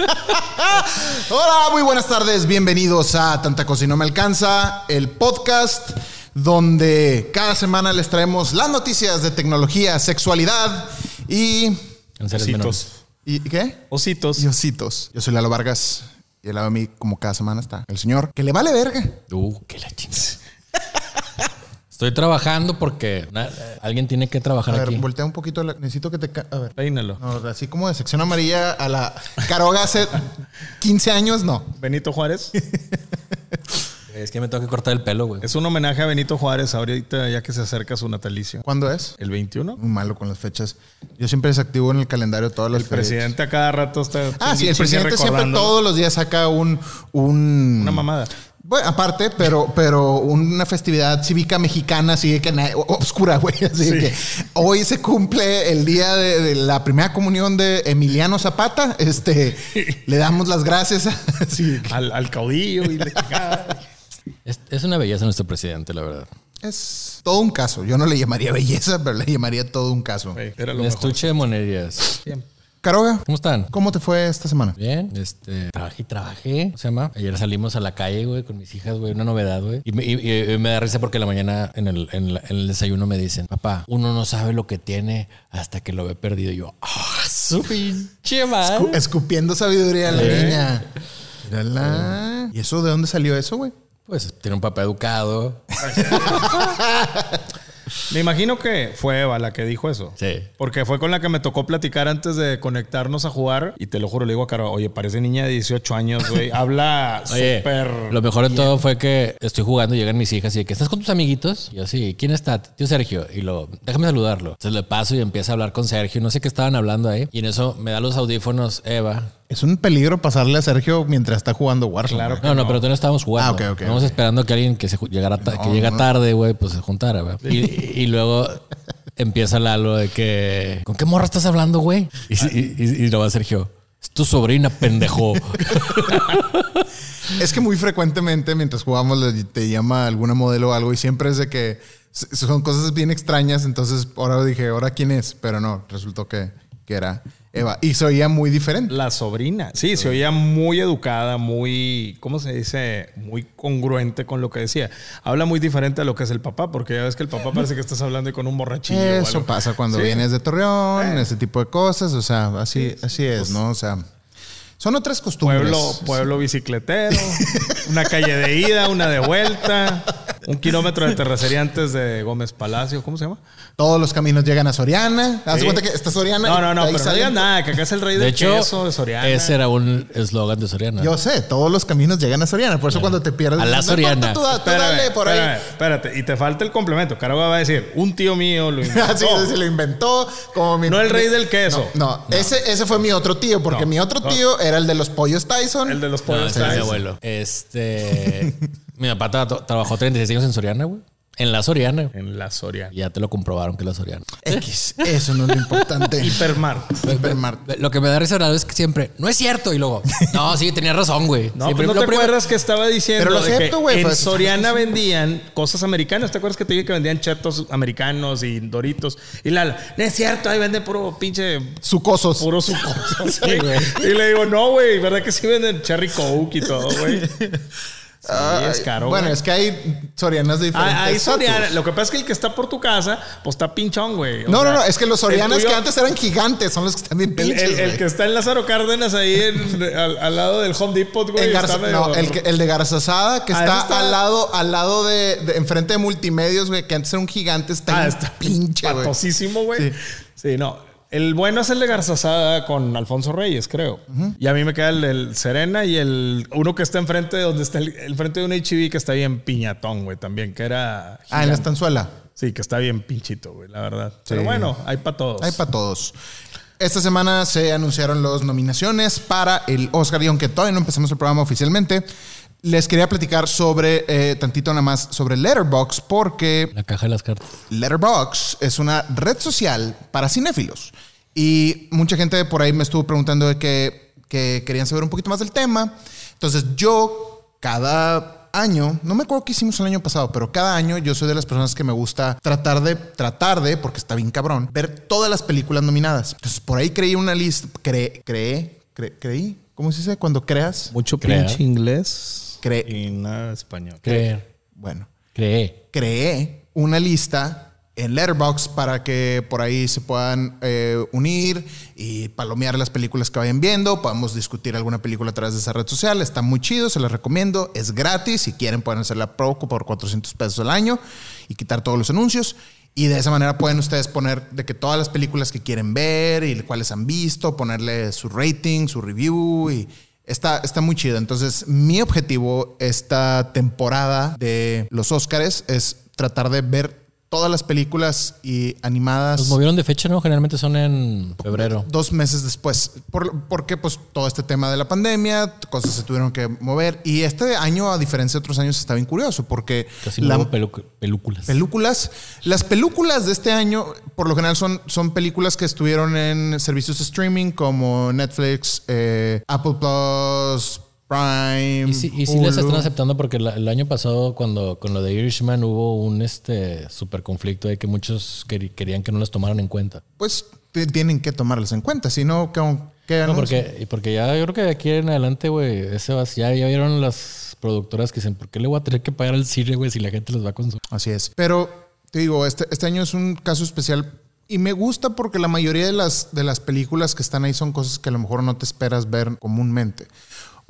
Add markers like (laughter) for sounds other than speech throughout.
(laughs) Hola, muy buenas tardes. Bienvenidos a Tanta Cosa y No Me Alcanza, el podcast donde cada semana les traemos las noticias de tecnología, sexualidad y. Ositos. ¿Y qué? Ositos. Y ositos. Yo soy Lalo Vargas y al lado de mí, como cada semana, está el señor que le vale verga. Uh, qué la chingada. Estoy trabajando porque na- alguien tiene que trabajar A ver, aquí. voltea un poquito. la- necesito que te. A ver. Peínalo. No, así como de sección amarilla a la Caroga hace 15 años, no. Benito Juárez. Es que me tengo que cortar el pelo, güey. es un homenaje a Benito Juárez ahorita ya que se acerca su natalicio. ¿Cuándo es? ¿El 21? Muy malo con las fechas. Yo siempre desactivo en el calendario todas las El presidente a cada rato está. Ah, sí, el presidente siempre todos los días saca un. un Una mamada. Bueno, aparte, pero, pero una festividad cívica mexicana así de que obscura, güey. Así de Sí. que hoy se cumple el día de, de la primera comunión de Emiliano Zapata. Este, (laughs) le damos las gracias. a- (laughs) así que Al, al caudillo y la. Es, es una belleza nuestro presidente, la verdad. es todo un caso. Yo no le llamaría belleza, pero le llamaría todo un caso. Güey, Era lo Un mejor. estuche de monerías. Bien. Caroga, ¿Cómo están? ¿cómo te fue esta semana? Bien, este, trabajé y trabajé, ¿cómo se llama? Ayer salimos a la calle, güey, con mis hijas, güey, una novedad, güey. Y, me- y- y me da risa porque en la mañana en el, en la- en el desayuno me dicen, papá, uno no sabe lo que tiene hasta que lo ve perdido. Y yo, ¡ah, su (laughs) pinche madre! Escupiendo sabiduría a la Eh. niña. Mírala. ¿Y eso de dónde salió eso, güey? Pues tiene un papá educado. (laughs) Me imagino que fue Eva la que dijo eso. Sí. Porque fue con la que me tocó platicar antes de conectarnos a jugar. Y te lo juro, le digo a Caro, oye, parece niña de 18 años, güey. (laughs) Habla súper. lo mejor de todo fue que estoy jugando y llegan mis hijas y de que estás con tus amiguitos. Y yo, sí, ¿quién está? Tío Sergio. Y lo, déjame saludarlo. Entonces le paso y empieza a hablar con Sergio. No sé qué estaban hablando ahí. Y en eso me da los audífonos Eva. Es un peligro pasarle a Sergio mientras está jugando Warzone. Claro. No, no, pero todavía no estábamos jugando. Ah, ok, ok, Estábamos ok. esperando que alguien que se llegara No, que llega no. tarde, güey, pues se juntara, güey. Y, y luego empieza Lalo de que ¿con qué morra estás hablando, güey? Y, y, y, y lo va Sergio. Es tu sobrina, pendejo. (laughs) Es que muy frecuentemente mientras jugamos te llama alguna modelo o algo y siempre es de que son cosas bien extrañas. Entonces ahora dije, ¿ahora quién es? Pero no, resultó que, que era Eva. Y se oía muy diferente. La sobrina. Sí, se oía muy educada, muy, ¿cómo se dice? Muy congruente con lo que decía. Habla muy diferente a lo que es el papá, porque ya ves que el papá parece que estás hablando con un borrachillo. o Eso algo. pasa cuando Sí. vienes de Torreón, Eh. ese tipo de cosas. O sea, así, así es, ¿no? O sea, son otras costumbres. Pueblo, pueblo bicicletero, una calle de ida, una de vuelta, un kilómetro de terracería antes de Gómez Palacio, ¿cómo se llama? Todos los caminos llegan a Soriana. Haz Sí. cuenta que está Soriana. No, no, no, pero no nada, que acá es el rey De del hecho, queso de Soriana. ese era un eslogan de Soriana. Yo sé, todos los caminos llegan a Soriana. Por eso cuando te pierdes. A la Soriana. Tú, da- tú Espérame, dale por espérame, ahí. espérate, y te falta el complemento. Caragua va a decir, un tío mío lo (laughs) inventó. Así se lo inventó como mi- No el rey del queso. No, Ese, ese fue mi otro tío, porque No, mi otro no. tío era el de los pollos Tyson. El de los No, pollos. ese es mi Tyson. abuelo. Este. (laughs) mi papá tra- trabajó 36 años en Soriana, güey. En la Soriana. En la Soriana. Ya te lo comprobaron que es la Soriana. X, eso no es lo importante. Hipermar. (laughs) Hipermart. Lo que me da risa ahora es que siempre, no es cierto. Y luego, no, sí, tenías razón, güey. No, Sí, pues no te primero- acuerdas que estaba diciendo Pero lo acepto, que güey, en fue- Soriana (laughs) vendían cosas americanas. ¿Te acuerdas que te dije que vendían chetos americanos y doritos? Y la, no es cierto, ahí venden puro pinche Sucosos. puro sucosos, (laughs) y le digo, no, güey, ¿verdad que sí venden cherry coke y todo, güey? Sí, Ay, es caro. Bueno, güey. es que hay Sorianas de diferentes. Ah, hay Soriana. estatus. Lo que pasa es que el que está por tu casa, pues está pinchón, güey. O No, no, sea, no, es que los el Sorianas tuyo- que antes eran gigantes son los que están bien El, pinches. el- el que está en Lázaro Cárdenas ahí en- al, al lado del Home Depot, güey. Está Garza- medio- el, que- el de Garzazada, que Ah, está, está- al lado, al lado de, de- enfrente de multimedios, güey, que antes era un gigante, está, Ah, está pinche, güey. patosísimo, güey. Sí. Sí. no. El bueno es el de Garzazada con Alfonso Reyes, creo. Y a mí me queda el del Serena y el uno que está enfrente de donde está el, el frente de un HB que está bien piñatón, güey, también, que era. Ah, en la gigante. estanzuela. Sí, que está bien pinchito, güey, la verdad. Pero bueno, hay para todos. Hay para todos. Esta semana se anunciaron las nominaciones para el Oscar y aunque todavía no empezamos el programa oficialmente, les quería platicar sobre, eh, tantito nada más, sobre Letterboxd porque La caja de las cartas. Letterboxd es una red social para cinéfilos. Y mucha gente por ahí me estuvo preguntando de que, que querían saber un poquito más del tema. Entonces yo cada año, no me acuerdo qué hicimos el año pasado, pero cada año yo soy de las personas que me gusta tratar de, tratar de, porque está bien cabrón, ver todas las películas nominadas. Entonces por ahí creí una lista, cre, creé, cre- creí, ¿Cómo se dice? Cuando creas. Mucho Crear. pinche inglés Cre- y nada español. Creer. Bueno, Cree. creé una lista en Letterboxd para que por ahí se puedan eh, unir y palomear las películas que vayan viendo. Podemos discutir alguna película a través de esa red social. Está muy chido, se las recomiendo. Es gratis. Si quieren, pueden hacer la Pro por 400 pesos al año y quitar todos los anuncios. Y de esa manera pueden ustedes poner de que todas las películas que quieren ver y cuáles han visto, ponerle su rating, su review y Está, está muy chido. Entonces, mi objetivo esta temporada de los Óscares es tratar de ver todas las películas y animadas Los movieron de fecha, ¿no? Generalmente son en febrero. dos meses después. Por- porque pues todo este tema de la pandemia, cosas se tuvieron que mover. Y este año, a diferencia de otros años, está bien curioso porque Casi no la- películas. Películas. Las películas de este año, por lo general, son, son películas que estuvieron en servicios de streaming como Netflix, eh, Apple Plus, Prime. Y sí, y sí Hulu. están aceptando porque la- el año pasado, cuando con lo de Irishman, hubo un este super conflicto de que muchos queri- querían que no las tomaran en cuenta. Pues tienen que tomarlas en cuenta, si no, ¿qué, No, porque, y porque ya yo creo que de aquí en adelante, güey, ese va, ya, ya vieron las productoras que dicen, ¿por qué le voy a tener que pagar al cine, güey, si la gente los va a consumir? Así es. Pero te digo, este, este año es un caso especial y me gusta porque la mayoría de las, de las películas que están ahí son cosas que a lo mejor no te esperas ver comúnmente.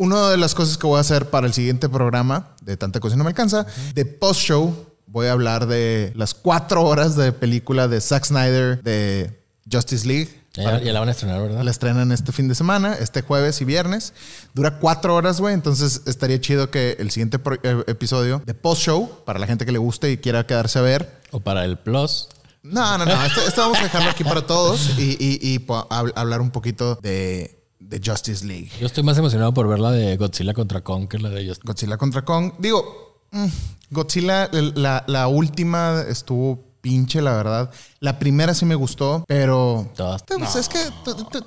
Una de las cosas que voy a hacer para el siguiente programa, de tanta cosa no me alcanza, de post-show, voy a hablar de las cuatro horas de película de Zack Snyder de Justice League. Ya, ya la van a estrenar, ¿verdad? La estrenan este fin de semana, este jueves y viernes. Dura cuatro horas, güey. Entonces estaría chido que el siguiente pro- eh, episodio de post-show, para la gente que le guste y quiera quedarse a ver. O para el Plus. No, no, no. Este vamos a dejarlo aquí para todos y, y- hablar un poquito de, de Justice League. Yo estoy más emocionado por ver la de Godzilla contra Kong que la de ellos. Godzilla contra Kong. Digo, mm, Godzilla, la, la última estuvo pinche, la verdad. La primera sí me gustó, pero... Todas. Pues es que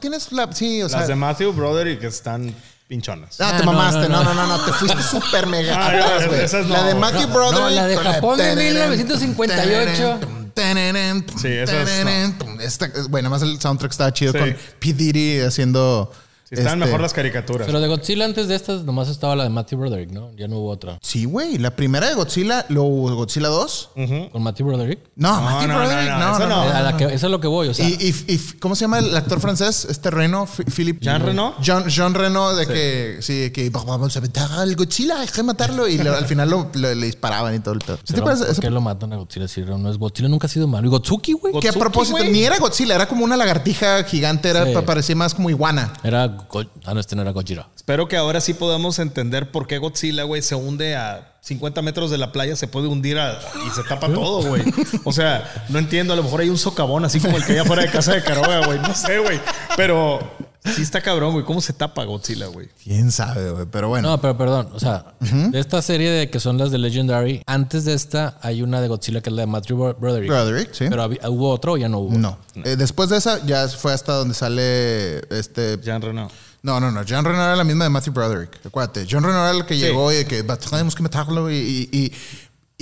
tienes la... Sí, o sea... Las de Matthew Broderick están pinchonas. Ah, te mamaste. no, No, no. no, no, no. Te fuiste súper mega Ah, atrás, ya, güey. esas no, La de. Matthew Broderick. no, la de Japón de tererén, 1958. tererén, Sí, tererén, esta- Bueno, además el soundtrack estaba chido Sí. con P. Diddy haciendo... Están este- mejor las caricaturas. Pero de Godzilla antes de estas nomás estaba la de Matthew Broderick, ¿no? Ya no hubo otra. Sí, güey. La primera de Godzilla, lo Godzilla 2. ¿Con Matthew Broderick? No, No, Matthew no, no, Broderick. no, No, eso no, no. no. A la que, eso es lo que voy, o sea. Y, y- y- ¿cómo se llama el actor francés? Este Reno, Philip. ¿Jean Reno? Jean, Jean Reno, de que, sí, de que vamos a matar al Godzilla, hay que matarlo. Y lo- al final lo, lo- le disparaban y todo el pedo. ¿Sí te pero acuerdas de ¿Por ese qué lo matan a Godzilla? Si no es Godzilla nunca ha sido malo. Y Gotsuki, güey. Que a propósito, ni era Godzilla, era como una lagartija gigante, era, Sí. parecía más como iguana. Era. Go- ah, no, este no era Godzilla. Espero que ahora sí podamos entender por qué Godzilla, güey, se hunde a 50 metros de la playa, se puede hundir a- y se tapa todo, güey. O sea, no entiendo, a lo mejor hay un socavón así como el que hay afuera de casa de Caroga, güey. No sé, güey. Pero sí está cabrón, güey. ¿Cómo se tapa Godzilla, güey? Quién sabe, güey. Pero bueno. No, pero perdón. O sea, de esta serie de que son las de Legendary, antes de esta hay una de Godzilla que es la de Matthew Bro- Broderick. Broderick, sí. Pero había- hubo otro o ya no hubo. no. Eh, después de esa, ya fue hasta donde sale este. Jean Reno. No, no, no. John Reno era la misma de Matthew Broderick. Acuérdate. John Reno era el que llegó y de que "But tenemos que matarlo. Y, y, y-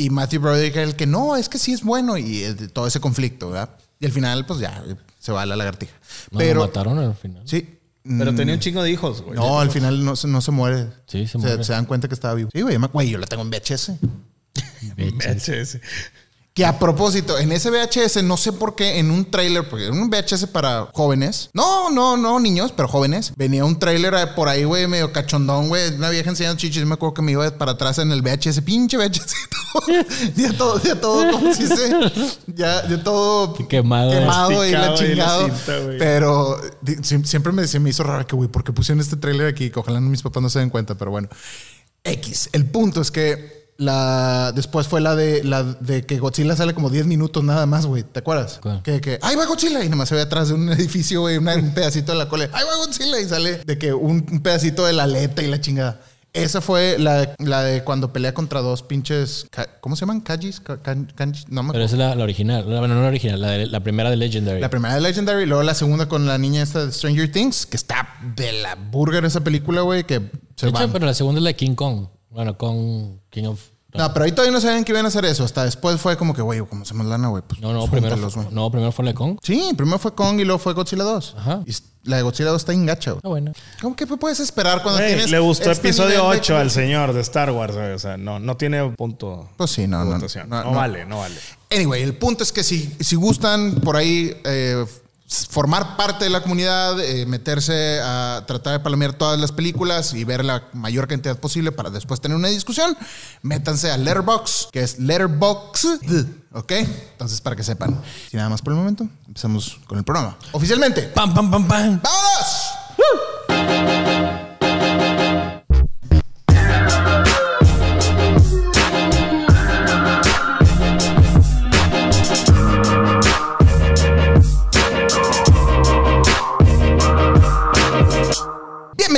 y Matthew Broderick era el que no, es que sí es bueno. Y eh, todo ese conflicto, ¿verdad? Y al final, pues ya se va a la lagartija. No, Pero. lo mataron al final. Sí. Pero tenía un chingo de hijos, güey. No, al final no, se- no se muere. Sí, se se, muere. se dan cuenta que estaba vivo. Sí, güey. yo me- Güey, yo la tengo en VHS. (laughs) VHS. Que a propósito, en ese VHS, no sé por qué, en un trailer, porque era un VHS para jóvenes. No, no, no, niños, pero jóvenes. Venía un trailer eh, por ahí, güey, medio cachondón, güey. Una vieja enseñando chichis. Me acuerdo que me iba para atrás en el VHS, pinche VHS. (laughs) ya todo, ya todo, ¿cómo se dice? Ya, ya todo Quemado. quemado y la Masticado y la chingado. cinta, pero siempre me, se me hizo raro que, güey, ¿por qué pusieron este trailer aquí? Que ojalá mis papás no se den cuenta, pero bueno. X. El punto es que la después fue la de la de que Godzilla sale como 10 minutos nada más, güey. ¿Te acuerdas? Que, que ahí va Godzilla y nomás se ve atrás de un (laughs) edificio, güey, un pedacito de la cola. Ahí va Godzilla y sale de que un, un pedacito de la aleta y la chingada. Esa fue la, la de cuando pelea contra dos pinches. ¿Cómo se llaman? Kajis. Ka- kan- kanjis, no me Pero esa es la, la original. La- Bueno, no la original, la, de- la primera de Legendary. La primera de Legendary, luego la segunda con la niña esta de Stranger Things, que está de la burger esa película, güey, que se de hecho, va. pero la segunda es la de King Kong. Bueno, con King of No, pero ahí todavía no sabían que iban a hacer eso. Hasta después fue como que, güey, como hacemos lana, güey? Pues, No, no, primero, fue, no, primero fue la Kong. Sí, primero fue Kong y luego fue Godzilla 2. Ajá. Y la de Godzilla 2 está engacha, güey. Ah, bueno. ¿Cómo que puedes esperar cuando Güey, tienes. le gustó este episodio nivel de- 8 al señor de Star Wars, güey. O sea, no, no tiene punto. Pues sí, no, no. no, No, no. vale, no vale. Anyway, el punto es que si, si gustan por ahí eh, formar parte de la comunidad, eh, meterse a tratar de palomear todas las películas y ver la mayor cantidad posible para después tener una discusión, métanse a Letterbox, que es Letterboxd, ¿ok? Entonces, para que sepan. Sin nada más por el momento, empezamos con el programa. Oficialmente. ¡Pam, pam, pam, pam! ¡Vámonos!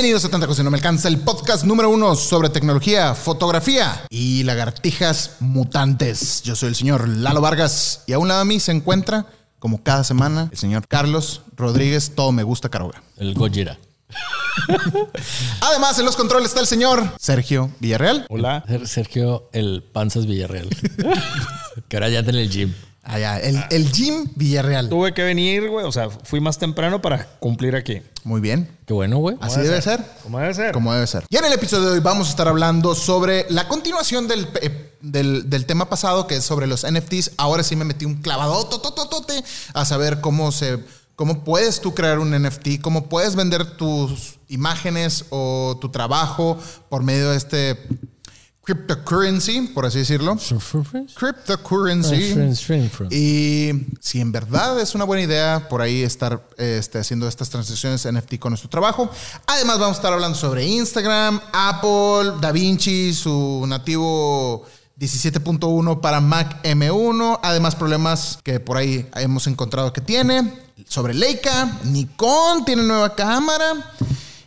Bienvenidos a Tanta Cosa y No Me Alcanza, el podcast número uno sobre tecnología, fotografía y lagartijas mutantes. Yo soy el señor Lalo Vargas y a un lado de mí se encuentra, como cada semana, el señor Carlos Rodríguez, todo me gusta Caroga. El Gojira. (laughs) Además, en los controles está el señor Sergio Villarreal. Hola. Ser- Sergio, el Panzas Villarreal. (laughs) que ahora ya anda en el gym. Allá, el, el Jim Villarreal. Tuve que venir, güey. O sea, fui más temprano para cumplir aquí. Muy bien. Qué bueno, güey. Así debe ser. ¿Cómo debe ser? Como debe ser. Y en el episodio de hoy vamos a estar hablando sobre la continuación del, eh, del, del tema pasado, que es sobre los NFTs. Ahora sí me metí un clavado totototote a saber cómo se. ¿Cómo puedes tú crear un NFT? ¿Cómo puedes vender tus imágenes o tu trabajo por medio de este cryptocurrency, por así decirlo? Cryptocurrency. Y si en verdad es una buena idea por ahí estar este, haciendo estas transacciones NFT con nuestro trabajo. Además vamos a estar hablando sobre Instagram, Apple, DaVinci, su nativo 17.1 para Mac M1. Además problemas que por ahí hemos encontrado que tiene. Sobre Leica, Nikon tiene nueva cámara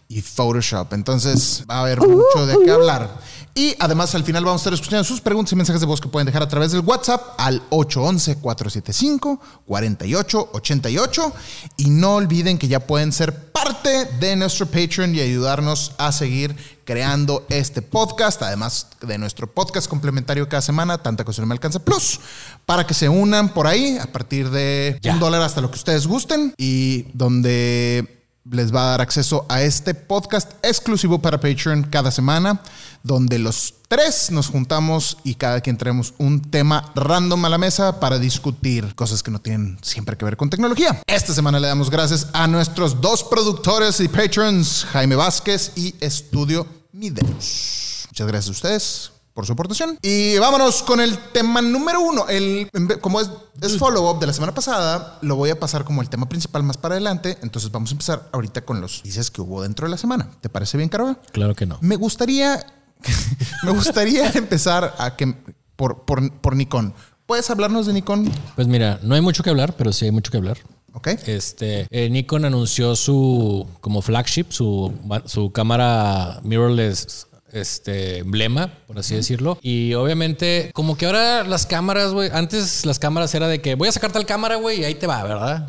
y Photoshop. Entonces va a haber mucho de qué hablar. Y además al final vamos a estar escuchando sus preguntas y mensajes de voz que pueden dejar a través del WhatsApp al 811-475-4888. Y no olviden que ya pueden ser parte de nuestro Patreon y ayudarnos a seguir creando este podcast, además de nuestro podcast complementario cada semana, Tanta Cosa No Me Alcanza Plus, para que se unan por ahí a partir de Ya. un dólar hasta lo que ustedes gusten y donde les va a dar acceso a este podcast exclusivo para Patreon cada semana, donde los tres nos juntamos y cada quien traemos un tema random a la mesa para discutir cosas que no tienen siempre que ver con tecnología. Esta semana le damos gracias a nuestros dos productores y patrons, Jaime Vázquez y Estudio Mideros. Muchas gracias a ustedes por su aportación. Y vámonos con el tema número uno. El, como es, es follow-up de la semana pasada, lo voy a pasar como el tema principal más para adelante. Entonces vamos a empezar ahorita con los dices que hubo dentro de la semana. ¿Te parece bien, Carola? Claro que no. Me gustaría, (laughs) me gustaría (laughs) empezar a que por, por, por Nikon. ¿Puedes hablarnos de Nikon? Pues mira, no hay mucho que hablar, pero sí hay mucho que hablar. Ok. Este, eh, Nikon anunció su como flagship, su, su cámara mirrorless este emblema, por así decirlo. Y obviamente, como que ahora las cámaras, güey, antes las cámaras era de que voy a sacar tal cámara, güey, y ahí te va, ¿verdad?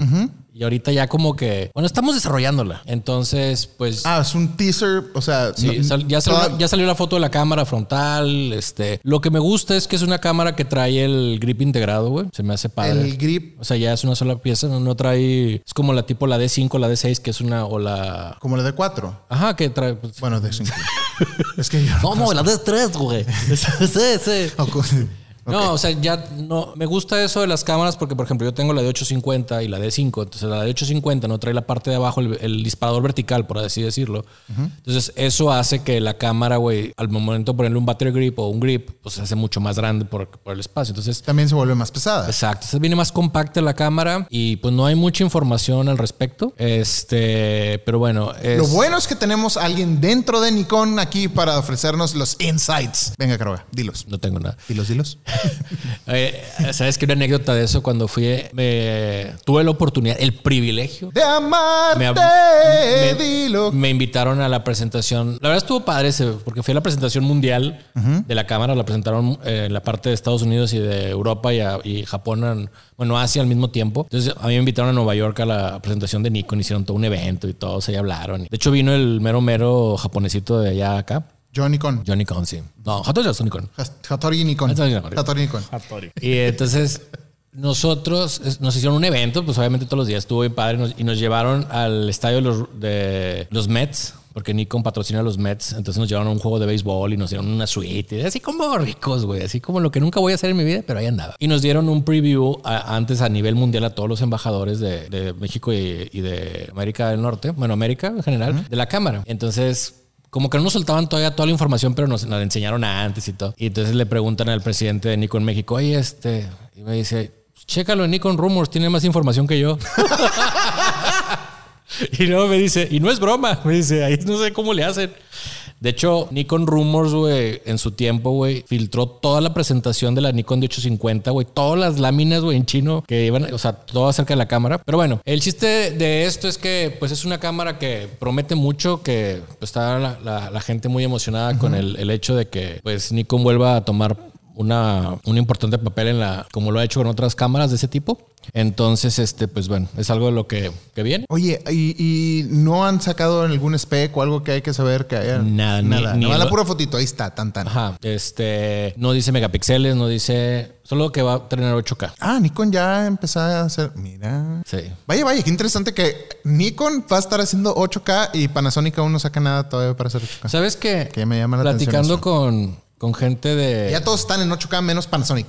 Y ahorita ya como que, bueno, estamos desarrollándola. Entonces, pues Ah, es un teaser, o sea, Sí, no- sal- ya, salió, toda- ya salió la foto de la cámara frontal. Este, lo que me gusta es que es una cámara que trae el grip integrado, güey. Se me hace padre. el grip O sea, ya es una sola pieza, no, no trae. Es como la tipo la D5, la D6, que es una. O la. como la de 4. Ajá, que trae. pues- Bueno, de 5. (laughs) es que yo no, no, la D3, güey. (laughs) sí, sí. No, o sea, ya no. Me gusta eso de las cámaras porque, por ejemplo, yo tengo la de 850 y la de 5. Entonces, la de 850 no trae la parte de abajo, el, el disparador vertical, por así decirlo. Entonces, eso hace que la cámara, güey, al momento de ponerle un battery grip o un grip, pues se hace mucho más grande por, por el espacio. Entonces, También se vuelve más pesada. Exacto. Entonces viene más compacta la cámara y pues no hay mucha información al respecto. Este, pero bueno, es, Lo bueno es que tenemos a alguien dentro de Nikon aquí para ofrecernos los insights. Venga, Caroga, dilos. no tengo nada. Dilos, dilos. (laughs) Eh, Sabes que una anécdota de eso cuando fui, me tuve la oportunidad, el privilegio. De amarte, Me- me- dilo. Me invitaron a la presentación. La verdad estuvo padre ese, porque fue la presentación mundial de la cámara. La presentaron eh, en la parte de Estados Unidos y de Europa y, a- y Japón, en- bueno, Asia al mismo tiempo. Entonces a mí me invitaron a Nueva York a la presentación de Nikon. Hicieron todo un evento y todos ahí hablaron. De hecho vino el mero mero japonesito de allá a acá. Yo Nikon. Yo Nikon, sí. No, Hattori es Nikon. Hattori Nikon. Hattori Nikon. Hattori Nikon. Hattori. Y entonces nosotros nos hicieron un evento, pues obviamente todos los días estuvo bien padre nos- y nos llevaron al estadio de los, de los Mets. Porque Nikon patrocina a los Mets, entonces nos llevaron a un juego de béisbol y nos dieron una suite, y así como ricos, güey, así como lo que nunca voy a hacer en mi vida, pero ahí andaba. Y nos dieron un preview a- antes a nivel mundial a todos los embajadores de, de México y, y de América del Norte, bueno, América en general, de la cámara. Entonces, como que no nos soltaban todavía toda la información, pero nos la enseñaron antes y todo. Y entonces le preguntan al presidente de Nikon México, oye, este, y me dice, chécalo en Nikon Rumors, tiene más información que yo. (laughs) y luego me dice, y no es broma, me dice, ahí no sé cómo le hacen. De hecho, Nikon Rumors, güey, en su tiempo, güey, filtró toda la presentación de la Nikon de 850, güey, todas las láminas, güey, en chino que iban, o sea, todo acerca de la cámara. Pero bueno, el chiste de esto es que, pues, es una cámara que promete mucho, que pues, está la, la- la gente muy emocionada con el, el hecho de que, pues, Nikon vuelva a tomar una, un importante papel en la, como lo ha hecho con otras cámaras de ese tipo. Entonces, este, pues bueno, es algo de lo que, que viene. Oye, ¿y, y no han sacado en algún spec o algo que hay que saber que haya? Nada, ni- nada. ni Nada, la pura fotito, ahí está, tan tan. Ajá. Este, no dice megapíxeles, no dice, solo que va a tener 8K. Ah, Nikon ya empezó a hacer. Mira. Sí. Vaya, vaya, qué interesante que Nikon va a estar haciendo 8K y Panasonic aún no saca nada todavía para hacer 8K. ¿Sabes qué? Que me llama la Platicando atención con, con gente de. Ya todos están en 8K menos Panasonic.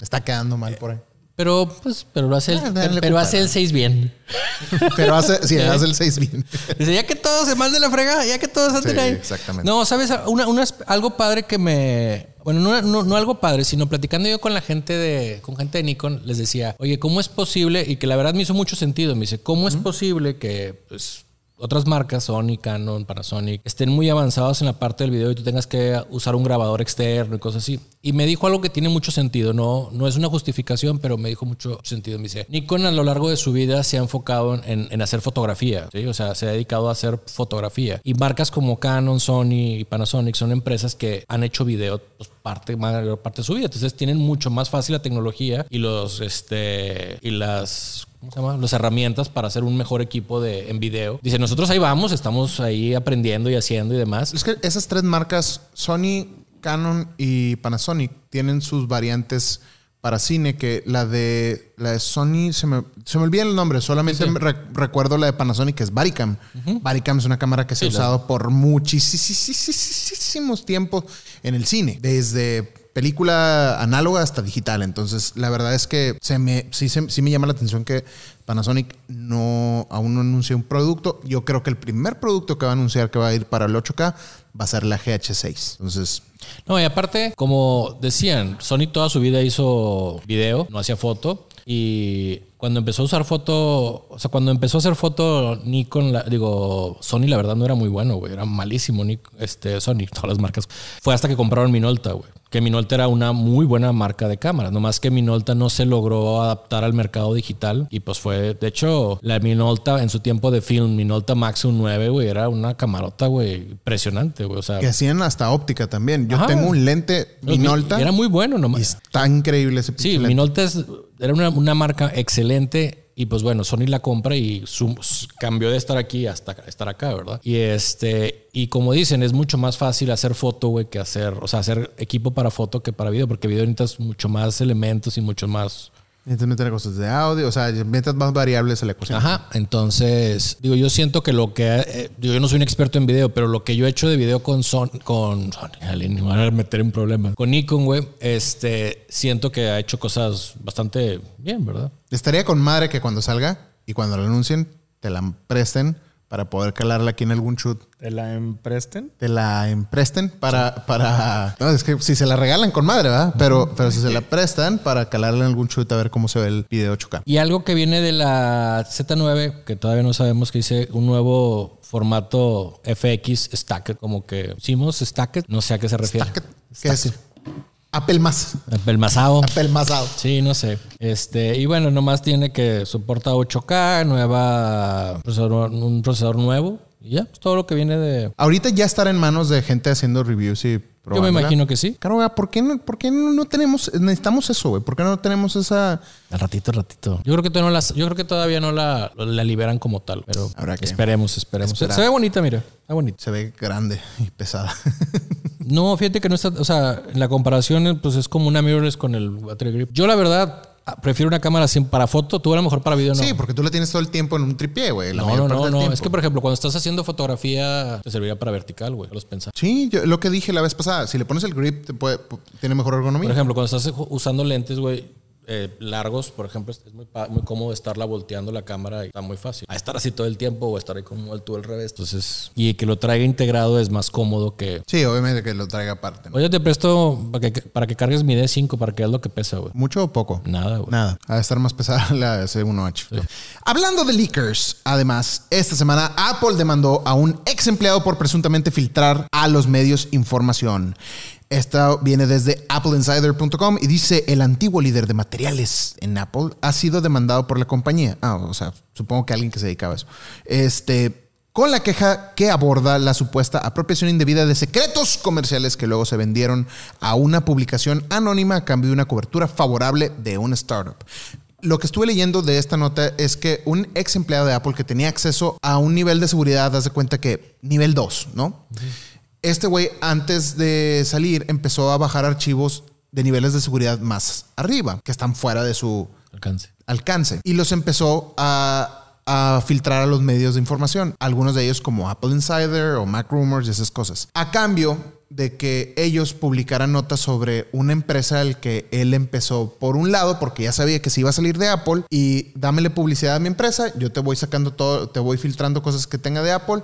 Está quedando mal por ahí. Pero, pues, pero lo hace el, Ah, dale, pero hace el 6 bien. (laughs) Pero hace, sí, hace el 6 bien. Dice, ya que todos se manden la fregada, ya que todos anden Sí, ahí. exactamente. No, ¿sabes? Una, una- algo padre que me... Bueno, no, no, no algo padre, sino platicando yo con la gente de... Con gente de Nikon, les decía, oye, ¿cómo es posible? Y que la verdad me hizo mucho sentido. Me dice, ¿cómo es posible que... Pues, otras marcas, Sony, Canon, Panasonic, estén muy avanzados en la parte del video y tú tengas que usar un grabador externo y cosas así. Y me dijo algo que tiene mucho sentido, no, no es una justificación, pero me dijo mucho sentido. Me dice, Nikon a lo largo de su vida se ha enfocado en, en hacer fotografía, ¿sí? o sea, se ha dedicado a hacer fotografía. Y marcas como Canon, Sony y Panasonic son empresas que han hecho video pues, parte, mayor parte de su vida. Entonces tienen mucho más fácil la tecnología y los, este, y las ¿cómo se llama? Las herramientas para hacer un mejor equipo de, en video. Dice, nosotros ahí vamos, estamos ahí aprendiendo y haciendo y demás. Es que esas tres marcas, Sony, Canon y Panasonic, tienen sus variantes para cine, que la de, la de Sony, se me, se me olvida el nombre, solamente me re- recuerdo la de Panasonic, que es Varicam. Varicam es una cámara que se ha la- usado por muchísimos tiempos en el cine, desde película análoga hasta digital. Entonces, la verdad es que se me, sí, se- sí me llama la atención que Panasonic no, aún no anunció un producto. Yo creo que el primer producto que va a anunciar que va a ir para el 8K va a ser la GH6. Entonces, No, y aparte, como decían, Sony toda su vida hizo video, no hacía foto. Y cuando empezó a usar foto, o sea, cuando empezó a hacer foto Nikon, la- digo, Sony la verdad no era muy bueno, güey, era malísimo Nik- este, Sony, (laughs) todas las marcas. Fue hasta que compraron Minolta, güey. Que Minolta era una muy buena marca de cámaras, nomás que Minolta no se logró adaptar al mercado digital y pues fue, de hecho, la Minolta en su tiempo de film, Minolta Maxum 9, güey, era una camarota, güey, impresionante, güey, o sea, que hacían hasta óptica también. Yo Ajá. tengo un lente Minolta Era muy bueno y nomás. está increíble ese Sí, lente. Minolta es- era una, una marca excelente y pues bueno, Sony la compra y su- cambió de estar aquí hasta estar acá, ¿verdad? Y este, y como dicen, es mucho más fácil hacer foto, güey, que hacer, o sea, hacer equipo para foto que para video, porque video necesitas mucho más elementos y mucho más... Necesitas meter cosas de audio, o sea, metas más variables a la ecuación. Ajá, entonces, digo, yo siento que lo que, eh, digo, yo no soy un experto en video, pero lo que yo he hecho de video con Son, con Sony, (laughs) me van a meter en problemas, con Nikon, güey, este, siento que ha hecho cosas bastante bien, ¿verdad? Estaría con madre que cuando salga y cuando lo anuncien, te la presten para poder calarla aquí en algún shoot. ¿Te la empresten? Te la empresten para, para. No, es que si se la regalan con madre, ¿verdad? Pero, pero si se la prestan para calarla en algún shoot a ver cómo se ve el video 8K. Y algo que viene de la Z9, que todavía no sabemos que dice un nuevo formato FX Stacked, como que hicimos Stacked, no sé a qué se refiere. Stacked, que es Apple más out. Sí, no sé. Este, y bueno, nomás tiene que soporta 8K, nueva procesador- un procesador nuevo. Y ya, es todo lo que viene de. Ahorita ya estará en manos de gente haciendo reviews y Yo me imagino que sí. Caro, güey, ¿por qué, no, ¿por qué no, no tenemos, necesitamos eso, güey? ¿Por qué no tenemos esa... Al ratito, al ratito. Yo creo que todavía no, las, yo creo que todavía no la, la liberan como tal. Pero Habrá que esperemos, esperemos. Se, ve bonita, mira. Está bonita. Se ve grande y pesada. No, fíjate que no está, o sea, en la comparación, pues es como una mirrorless con el battery grip. Yo la verdad prefiero una cámara sin para foto, tú a lo mejor para video no. Sí, porque tú la tienes todo el tiempo en un tripié, güey. no, mayor no, parte no, no. Es que, por ejemplo, cuando estás haciendo fotografía, te serviría para vertical, güey. Los pensaba. Sí, yo- lo que dije la vez pasada, si le pones el grip, te puede, tiene mejor ergonomía. Por ejemplo, cuando estás usando lentes, güey, eh, largos, por ejemplo, es muy, cómodo estarla volteando la cámara y está muy fácil. A estar así todo el tiempo o estar ahí como el tú al revés. Entonces, y que lo traiga integrado es más cómodo que. Sí, obviamente que lo traiga aparte. ¿no? Oye, te presto para que, para que cargues mi D5 para que veas lo que pesa, güey. ¿Mucho o poco? Nada, güey. Nada. Ha de estar más pesada (laughs) la C1H. Hablando de leakers, además, esta semana Apple demandó a un ex empleado por presuntamente filtrar a los medios información. Esta viene desde appleinsider.com y dice el antiguo líder de materiales en Apple ha sido demandado por la compañía. Ah, o sea, supongo que alguien que se dedicaba a eso. Este, con la queja que aborda la supuesta apropiación indebida de secretos comerciales que luego se vendieron a una publicación anónima a cambio de una cobertura favorable de una startup. Lo que estuve leyendo de esta nota es que un ex empleado de Apple que tenía acceso a un nivel de seguridad, haz de cuenta que nivel 2, ¿no? Este güey antes de salir empezó a bajar archivos de niveles de seguridad más arriba, que están fuera de su Alcance. alcance y los empezó a, a filtrar a los medios de información, algunos de ellos como Apple Insider o Mac Rumors y esas cosas. A cambio de que ellos publicaran notas sobre una empresa al que él empezó por un lado porque ya sabía que se iba a salir de Apple y dámele publicidad a mi empresa, yo te voy sacando todo, te voy filtrando cosas que tenga de Apple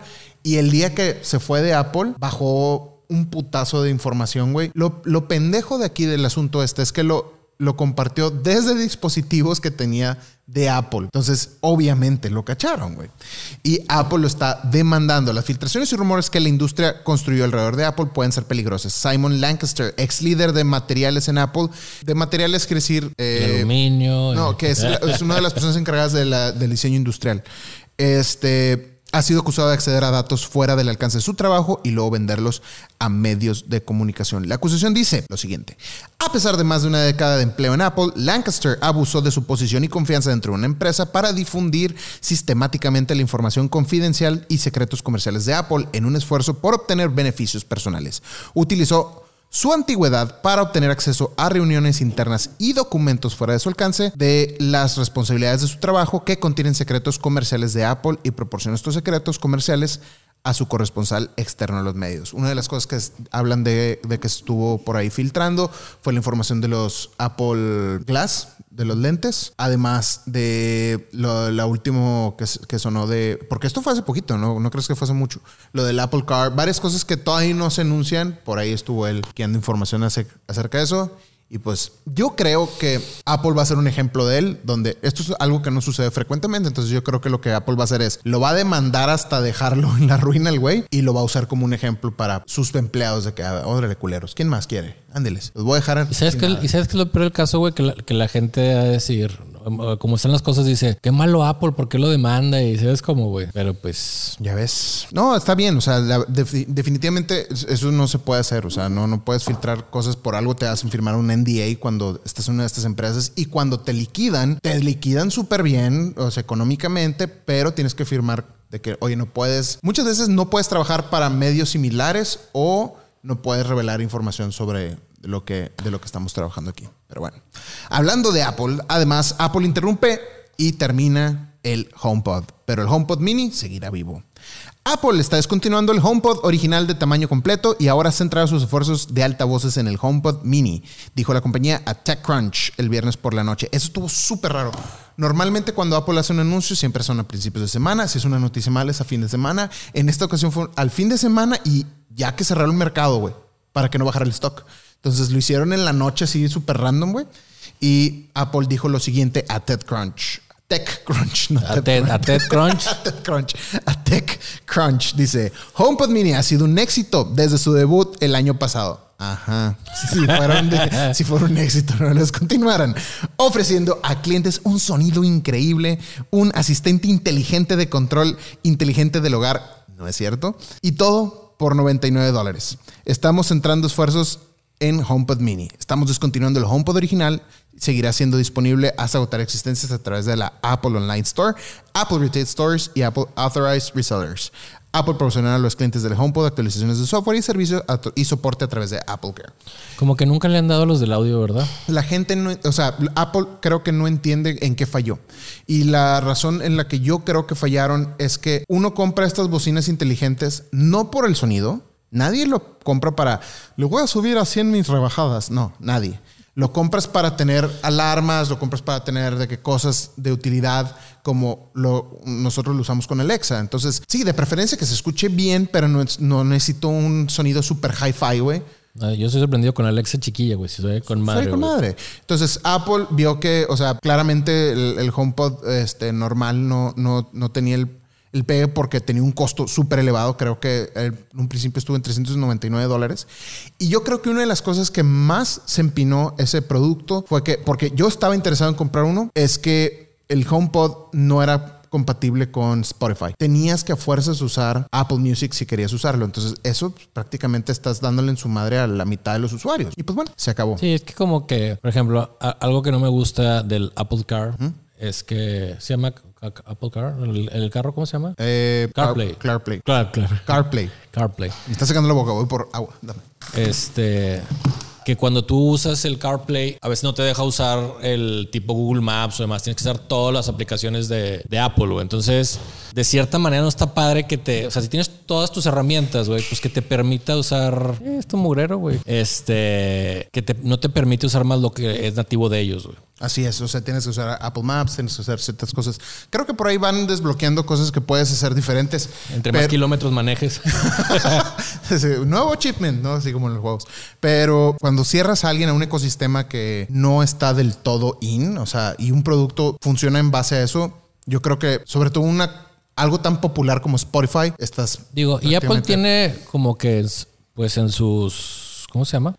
y el día que se fue de Apple bajó un putazo de información, güey. Lo, lo pendejo de aquí del asunto este es que lo, lo compartió desde dispositivos que tenía de Apple. Entonces, obviamente lo cacharon, güey. Y Apple lo está demandando. Las filtraciones y rumores que la industria construyó alrededor de Apple pueden ser peligrosas. Simon Lancaster, ex líder de materiales en Apple, de materiales quiere decir... eh, aluminio. no, que es, es una de las personas encargadas de la- del diseño industrial. Este ha sido acusado de acceder a datos fuera del alcance de su trabajo y luego venderlos a medios de comunicación. La acusación dice lo siguiente. A pesar de más de una década de empleo en Apple, Lancaster abusó de su posición y confianza dentro de una empresa para difundir sistemáticamente la información confidencial y secretos comerciales de Apple en un esfuerzo por obtener beneficios personales. Utilizó su antigüedad para obtener acceso a reuniones internas y documentos fuera de su alcance de las responsabilidades de su trabajo que contienen secretos comerciales de Apple y proporciona estos secretos comerciales a su corresponsal externo a los medios. Una de las cosas que hablan de, de que estuvo por ahí filtrando fue la información de los Apple Glass, de los lentes, además de lo, la último que, que sonó de... Porque esto fue hace poquito, ¿no? No crees que fue hace mucho. Lo del Apple Car, varias cosas que todavía no se anuncian, por ahí estuvo él guiando información ace- acerca de eso. Y pues yo creo que Apple va a ser un ejemplo de él, donde esto es algo que no sucede frecuentemente. Entonces yo creo que lo que Apple va a hacer es, lo va a demandar hasta dejarlo (laughs) en la ruina el güey y lo va a usar como un ejemplo para sus empleados de que, ah, órale, culeros, ¿quién más quiere? Ándeles, los voy a dejar. ¿Y sabes, nada". ¿Y sabes qué es lo peor del caso, güey? Que la, que la gente va a decir, como están las cosas, dice, qué malo Apple, ¿por qué lo demanda? Y sabes cómo, güey. Pero pues, Ya ves. No, está bien. O sea, definitivamente eso no se puede hacer. O sea, no, no puedes filtrar cosas por algo. Te hacen firmar un NDA cuando estás en una de estas empresas y cuando te liquidan, te liquidan súper bien, o sea, económicamente, pero tienes que firmar de que, oye, no puedes. Muchas veces no puedes trabajar para medios similares o no puedes revelar información sobre lo que, de lo que estamos trabajando aquí. Pero bueno, hablando de Apple, además, Apple interrumpe y termina el HomePod, pero el HomePod mini seguirá vivo. Apple está descontinuando el HomePod original de tamaño completo y ahora centrará sus esfuerzos de altavoces en el HomePod mini, dijo la compañía a TechCrunch el viernes por la noche. Eso estuvo súper raro. Normalmente cuando Apple hace un anuncio siempre son a principios de semana, si es una noticia mala es a fin de semana. En esta ocasión fue al fin de semana y ya que cerraron el mercado, güey, para que no bajara el stock. Entonces lo hicieron en la noche así súper random, güey. Y Apple dijo lo siguiente a TechCrunch. TechCrunch, no a Ted, (laughs) a Ted Crunch. a TechCrunch. A TechCrunch dice: HomePod Mini ha sido un éxito desde su debut el año pasado. Ajá. (laughs) Si fueron, de- si fuera un éxito, no los continuaran. Ofreciendo a clientes un sonido increíble, un asistente inteligente de control inteligente del hogar. No es cierto. Y todo por 99 dólares. Estamos centrando esfuerzos en HomePod Mini. Estamos descontinuando el HomePod original. Seguirá siendo disponible hasta agotar existencias a través de la Apple Online Store, Apple Retail Stores y Apple Authorized Resellers. Apple proporcionará a los clientes del HomePod actualizaciones de software y servicio y soporte a través de Apple Care. Como que nunca le han dado los del audio, ¿verdad? La gente no, o sea, Apple creo que no entiende en qué falló. Y la razón en la que yo creo que fallaron es que uno compra estas bocinas inteligentes no por el sonido. Nadie lo compra para, le voy a subir a 100 mis rebajadas. No, nadie. Lo compras para tener alarmas, lo compras para tener de que cosas de utilidad como lo, nosotros lo usamos con Alexa. Entonces, sí, de preferencia que se escuche bien, pero no, no necesito un sonido super hi-fi, güey. Ah, Yo estoy sorprendido con Alexa chiquilla, güey. Si soy con madre. Soy con madre. Entonces, Apple vio que, o sea, claramente el, el HomePod este, normal no, no, no tenía el, el pegue porque tenía un costo súper elevado. Creo que en un principio estuvo en 399 dólares. Y yo creo que una de las cosas que más se empinó ese producto fue que, porque yo estaba interesado en comprar uno, es que el HomePod no era compatible con Spotify. Tenías que a fuerzas usar Apple Music si querías usarlo. Entonces, eso pues, prácticamente estás dándole en su madre a la mitad de los usuarios. Y pues bueno, se acabó. Sí, es que como que, por ejemplo, algo que no me gusta del Apple Car es que se llama Apple Car. ¿El, el carro cómo se llama? Eh, CarPlay. Car- CarPlay. Claro. CarPlay. CarPlay. Me está sacando la boca, voy por agua. Dame. Este. Que cuando tú usas el CarPlay, a veces no te deja usar el tipo Google Maps o demás. Tienes que usar todas las aplicaciones de, de Apple, güey. Entonces, de cierta manera no está padre que te. O sea, si tienes todas tus herramientas, güey, pues que te permita usar. Eh, esto mugrero, güey. Este. Que te- no te permite usar más lo que es nativo de ellos, güey. Así es, o sea, tienes que usar Apple Maps, tienes que usar ciertas cosas. Creo que por ahí van desbloqueando cosas que puedes hacer diferentes. Entre más Pero- kilómetros manejes. (laughs) Sí, nuevo achievement, ¿no? Así como en los juegos. Pero cuando cierras a alguien a un ecosistema que no está del todo in, o sea, y un producto funciona en base a eso, yo creo que sobre todo una algo tan popular como Spotify, estás Digo, y Apple tiene como que, es, pues en sus, ¿cómo se llama?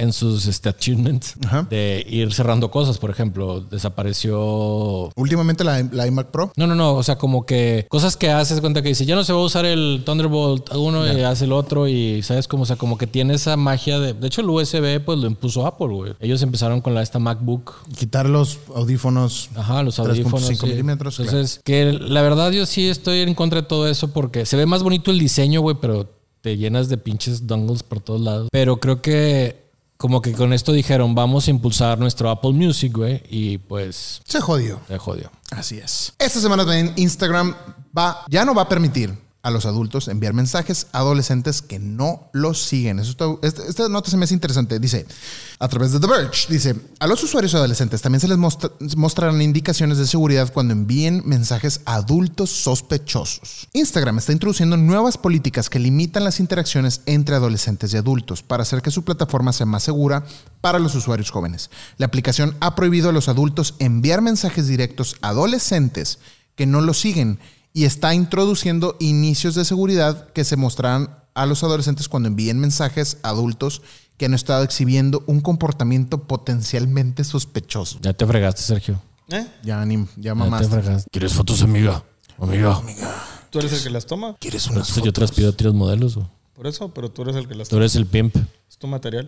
En sus este, achievements Ajá. de ir cerrando cosas. Por ejemplo, desapareció... últimamente la, la iMac Pro. No, no, no. O sea, como que cosas que haces cuenta que dice, ya no se va a usar el Thunderbolt uno y hace el otro y sabes cómo, o sea, como que tiene esa magia de... De hecho, el USB pues lo impuso Apple, güey. Ellos empezaron con la esta MacBook Quitar los audífonos. Ajá, los audífonos. 3.5 sí. milímetros, Entonces, que la verdad yo sí estoy en contra de todo eso porque se ve más bonito el diseño, güey, pero te llenas de pinches dongles por todos lados. Pero creo que como que con esto dijeron, vamos a impulsar nuestro Apple Music, güey, y pues Se jodió. se jodió. Así es. Esta semana también Instagram va, ya no va a permitir a los adultos enviar mensajes a adolescentes que no los siguen. Esta, nota se me hace interesante. Dice, a través de The Verge, dice, a los usuarios adolescentes también se les mostra- mostrarán indicaciones de seguridad cuando envíen mensajes a adultos sospechosos. Instagram está introduciendo nuevas políticas que limitan las interacciones entre adolescentes y adultos para hacer que su plataforma sea más segura para los usuarios jóvenes. La aplicación ha prohibido a los adultos enviar mensajes directos a adolescentes que no lo siguen y está introduciendo inicios de seguridad que se mostrarán a los adolescentes cuando envíen mensajes a adultos que han estado exhibiendo un comportamiento potencialmente sospechoso. Ya te fregaste, Sergio. ¿Eh? Ya, ni, ya Ya te mamaste. fregaste. ¿Quieres fotos, amiga? Amiga. Tú eres el que las toma. ¿Quieres yo te las pido a los modelos. Por eso, pero tú eres el que las Tú toma. eres el pimp. Es tu material.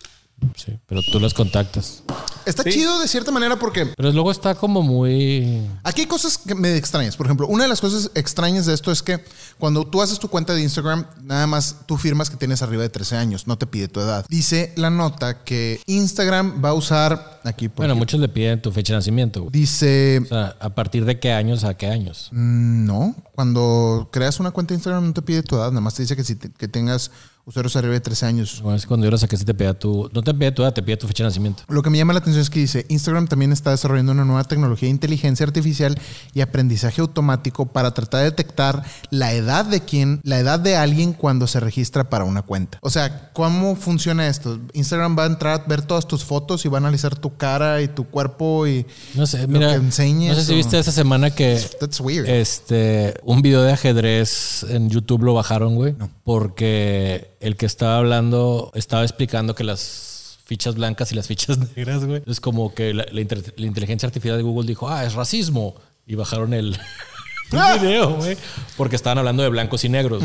Sí, pero tú las contactas. Está Sí. chido de cierta manera porque Pero luego está como muy... Aquí hay cosas que me extrañas. Por ejemplo, una de las cosas extrañas de esto es que cuando tú haces tu cuenta de Instagram, nada más tú firmas que tienes arriba de 13 años, no te pide tu edad. Dice la nota que Instagram va a usar aquí por Bueno, aquí, muchos le piden tu fecha de nacimiento, güey. dice O sea, ¿a partir de qué años a qué años? mm, no, cuando creas una cuenta de Instagram no te pide tu edad, nada más te dice que si te- que tengas usuarios arriba de 13 años. Bueno, es cuando yo la saqué, sí te pedía tu. No te pedía tu edad, te pedía tu fecha de nacimiento. Lo que me llama la atención es que dice, Instagram también está desarrollando una nueva tecnología de inteligencia artificial y aprendizaje automático para tratar de detectar la edad de quién, la edad de alguien cuando se registra para una cuenta. O sea, ¿cómo funciona esto? Instagram va a entrar a ver todas tus fotos y va a analizar tu cara y tu cuerpo y No sé, Lo mira. que enseñes no sé si o- viste esa semana que. that's weird. Este, un video de ajedrez en YouTube lo bajaron, güey. Porque el que estaba hablando estaba explicando que las fichas blancas y las fichas (laughs) negras, güey. Es como que la, la inter- la inteligencia artificial de Google dijo, ah, es racismo. Y bajaron el, (laughs) un video, güey. Porque estaban hablando de blancos y negros.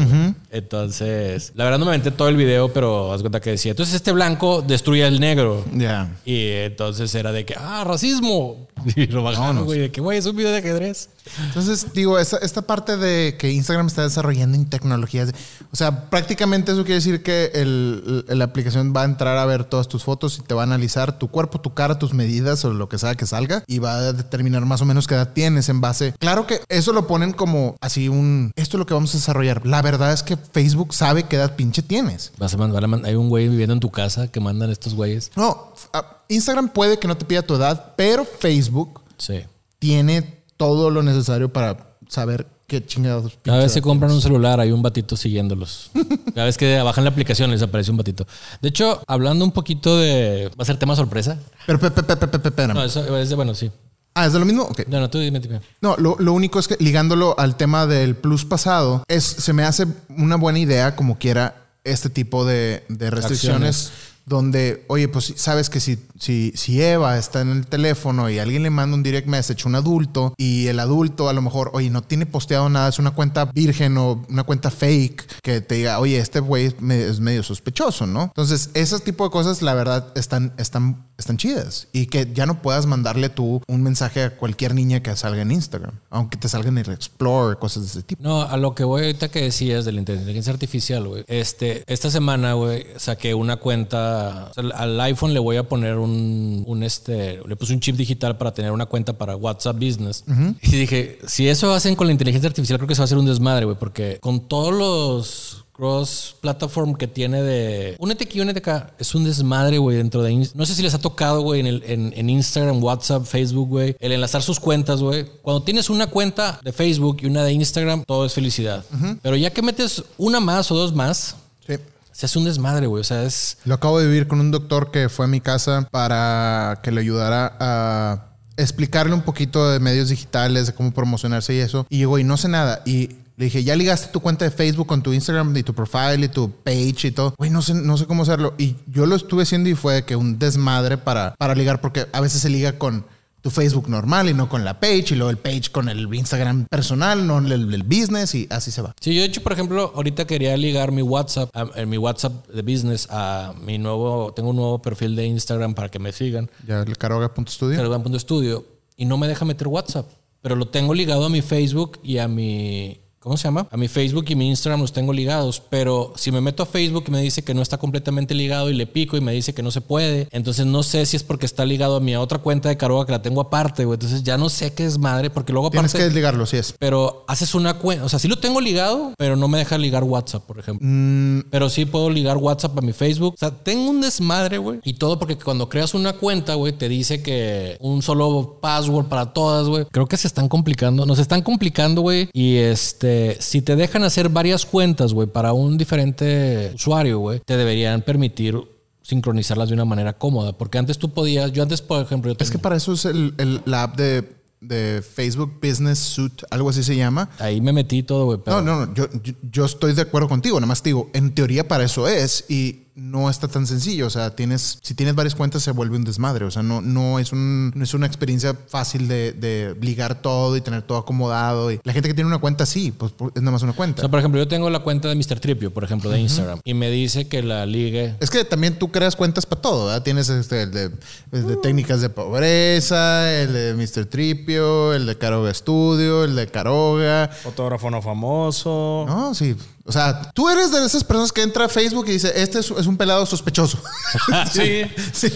Entonces, la verdad no me aventé todo el video, pero haz cuenta que decía, entonces este blanco destruye al negro. Ya. Y entonces era de que, ah, racismo. (laughs) Y lo bajaron, güey, de que, güey, es un video de ajedrez. Entonces, digo, esta, esta parte de que Instagram está desarrollando en tecnologías, o sea, prácticamente eso quiere decir que el- el- la aplicación va a entrar a ver todas tus fotos y te va a analizar tu cuerpo, tu cara, tus medidas o lo que sea que salga y va a determinar más o menos qué edad tienes en base. Claro que eso lo ponen como así un, esto es lo que vamos a desarrollar. La verdad es que Facebook sabe qué edad pinche tienes. Vas a mandar, hay un güey viviendo en tu casa que mandan estos güeyes. No, ah, Instagram puede que no te pida tu edad, pero Facebook Sí. tiene todo lo necesario para saber qué chingados. Cada vez se compran un celular, hay un batito siguiéndolos. (laughs) Cada vez que bajan la aplicación les aparece un batito. De hecho, hablando un poquito de... ¿Va a ser tema sorpresa? Pero, pe- pe- pe-. No, eso es de... Bueno, sí. Ah, ¿es de lo mismo? No, no, tú dime, dime. No, lo, lo único es que ligándolo al tema del plus pasado, es, se me hace una buena idea como quiera este tipo de, de restricciones. Donde, oye, pues sabes que si, si, si Eva está en el teléfono y alguien le manda un direct message un adulto y el adulto a lo mejor, oye, no tiene posteado nada, es una cuenta virgen o una cuenta fake que te diga, oye, este güey es me- es medio sospechoso, ¿no? Entonces, ese tipo de cosas, la verdad, están, están, están chidas. Y que ya no puedas mandarle tú un mensaje a cualquier niña que salga en Instagram, aunque te salga en el Explorer, cosas de ese tipo. No, a lo que voy ahorita que decías de la inteligencia artificial, güey. Este, esta semana, güey, saqué una cuenta. O sea, al iPhone le voy a poner un, un este, le puse un chip digital para tener una cuenta para WhatsApp Business. Y dije, si eso hacen con la inteligencia artificial, creo que se va a hacer un desmadre, güey, porque con todos los cross platform que tiene de únete aquí, únete acá, es un desmadre, güey, dentro de Inst- no sé si les ha tocado, güey, en, el- en, en Instagram, WhatsApp, Facebook, güey, el enlazar sus cuentas, güey. Cuando tienes una cuenta de Facebook y una de Instagram, todo es felicidad. Pero ya que metes una más o dos más, Sí. Se hace un desmadre, güey. O sea, es Lo acabo de vivir con un doctor que fue a mi casa para que le ayudara a explicarle un poquito de medios digitales, de cómo promocionarse y eso. Y llegó y no sé nada. Y le dije, ya ligaste tu cuenta de Facebook con tu Instagram y tu profile y tu page y todo. Güey, no sé, no sé cómo hacerlo. Y yo lo estuve haciendo y fue que un desmadre para, para ligar, porque a veces se liga con tu Facebook normal y no con la page, y luego el page con el Instagram personal, no el, el business, y así se va. Sí, yo de hecho, por ejemplo, ahorita quería ligar mi WhatsApp, a, a mi WhatsApp de business a mi nuevo, tengo un nuevo perfil de Instagram para que me sigan, Ya el caroga.studio. Telegram.studio, y no me deja meter WhatsApp, pero lo tengo ligado a mi Facebook y a mi, ¿cómo se llama? A mi Facebook y mi Instagram los tengo ligados, pero si me meto a Facebook y me dice que no está completamente ligado y le pico y me dice que no se puede, entonces no sé si es porque está ligado a mi otra cuenta de Caroga que la tengo aparte, güey, entonces ya no sé qué es madre, porque luego Tienes aparte... que desligarlo, sí es. Pero haces una cuenta, o sea, sí lo tengo ligado, pero no me deja ligar WhatsApp, por ejemplo. Mm, Pero sí puedo ligar WhatsApp a mi Facebook. O sea, tengo un desmadre, güey. Y todo porque cuando creas una cuenta, güey, te dice que un solo password para todas, güey. Creo que se están complicando. Nos están complicando, güey. Y este, si te dejan hacer varias cuentas, güey, para un diferente usuario, güey, te deberían permitir sincronizarlas de una manera cómoda. Porque antes tú podías, yo antes, por ejemplo, yo Es que para eso es el, el- la app de, de Facebook Business Suite, algo así se llama. ahí me metí todo, güey. pero- No, no, no, yo, yo, yo estoy de acuerdo contigo, nada más te digo, en teoría para eso es y no está tan sencillo, o sea, tienes, si tienes varias cuentas se vuelve un desmadre, o sea, no, no, es, un, no es una experiencia fácil de, de ligar todo y tener todo acomodado y la gente que tiene una cuenta sí, pues es nada más una O cuenta. sea, por ejemplo, yo tengo la cuenta de Mr. Tripio, por ejemplo, de Instagram, y me dice que la ligue. Es que también tú creas cuentas para todo, ¿verdad? Tienes este, el, de, el de técnicas de pobreza, el de Mr. Tripio, el de Caroga Studio, el de Caroga. Fotógrafo no famoso. No, sí. O sea, tú eres de esas personas que entra a Facebook y dice, este es, es un pelado sospechoso. (laughs) Sí. sí.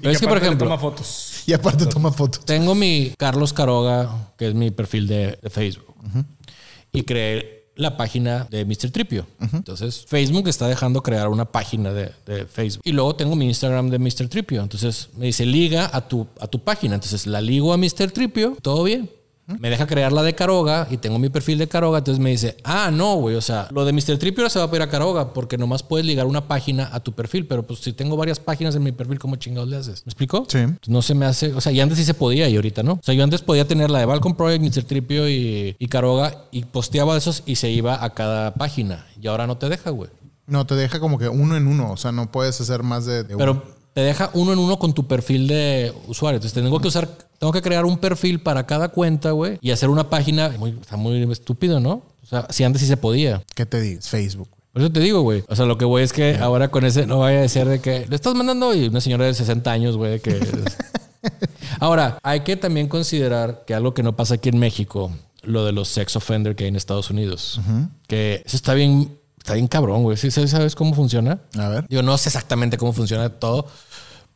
Pero es que, por ejemplo, Toma fotos. Y aparte toma fotos. tengo mi Carlos Caroga, que es mi perfil de, de Facebook, y creé la página de Mr. Tripio. Entonces, Facebook está dejando crear una página de, de Facebook. Y luego tengo mi Instagram de Mr. Tripio. Entonces, me dice, liga a tu, a tu página. Entonces, la ligo a Mr. Tripio, todo bien. Me deja crear la de Caroga y tengo mi perfil de Caroga. Entonces me dice, ah, no, güey. O sea, lo de Mr. Tripio ahora se va a pedir a Caroga porque nomás puedes ligar una página a tu perfil. Pero pues si tengo varias páginas en mi perfil, ¿cómo chingados le haces? ¿Me explico? Sí. Pues, no se me hace. O sea, y antes sí se podía y ahorita no. O sea, yo antes podía tener la de Balcon Project, Mr. Tripio y, y Caroga y posteaba esos y se iba a cada página. Y ahora no te deja, güey. No, te deja como que uno en uno. O sea, no puedes hacer más de, de uno. Te deja uno en uno con tu perfil de usuario. Entonces tengo que usar, tengo que crear un perfil para cada cuenta, güey, y hacer una página. Muy, está muy estúpido, ¿no? O sea, si antes sí se podía. ¿Qué te dices? Facebook. Por eso te digo, güey. O sea, lo que voy es que ahora con ese no vaya a decir de que le estás mandando y una señora de 60 años, güey, que. (laughs) ahora, hay que también considerar que algo que no pasa aquí en México, lo de los sex offender que hay en Estados Unidos, que eso está bien, está bien cabrón, güey. ¿Sí sabes cómo funciona? A ver. Yo no sé exactamente cómo funciona todo,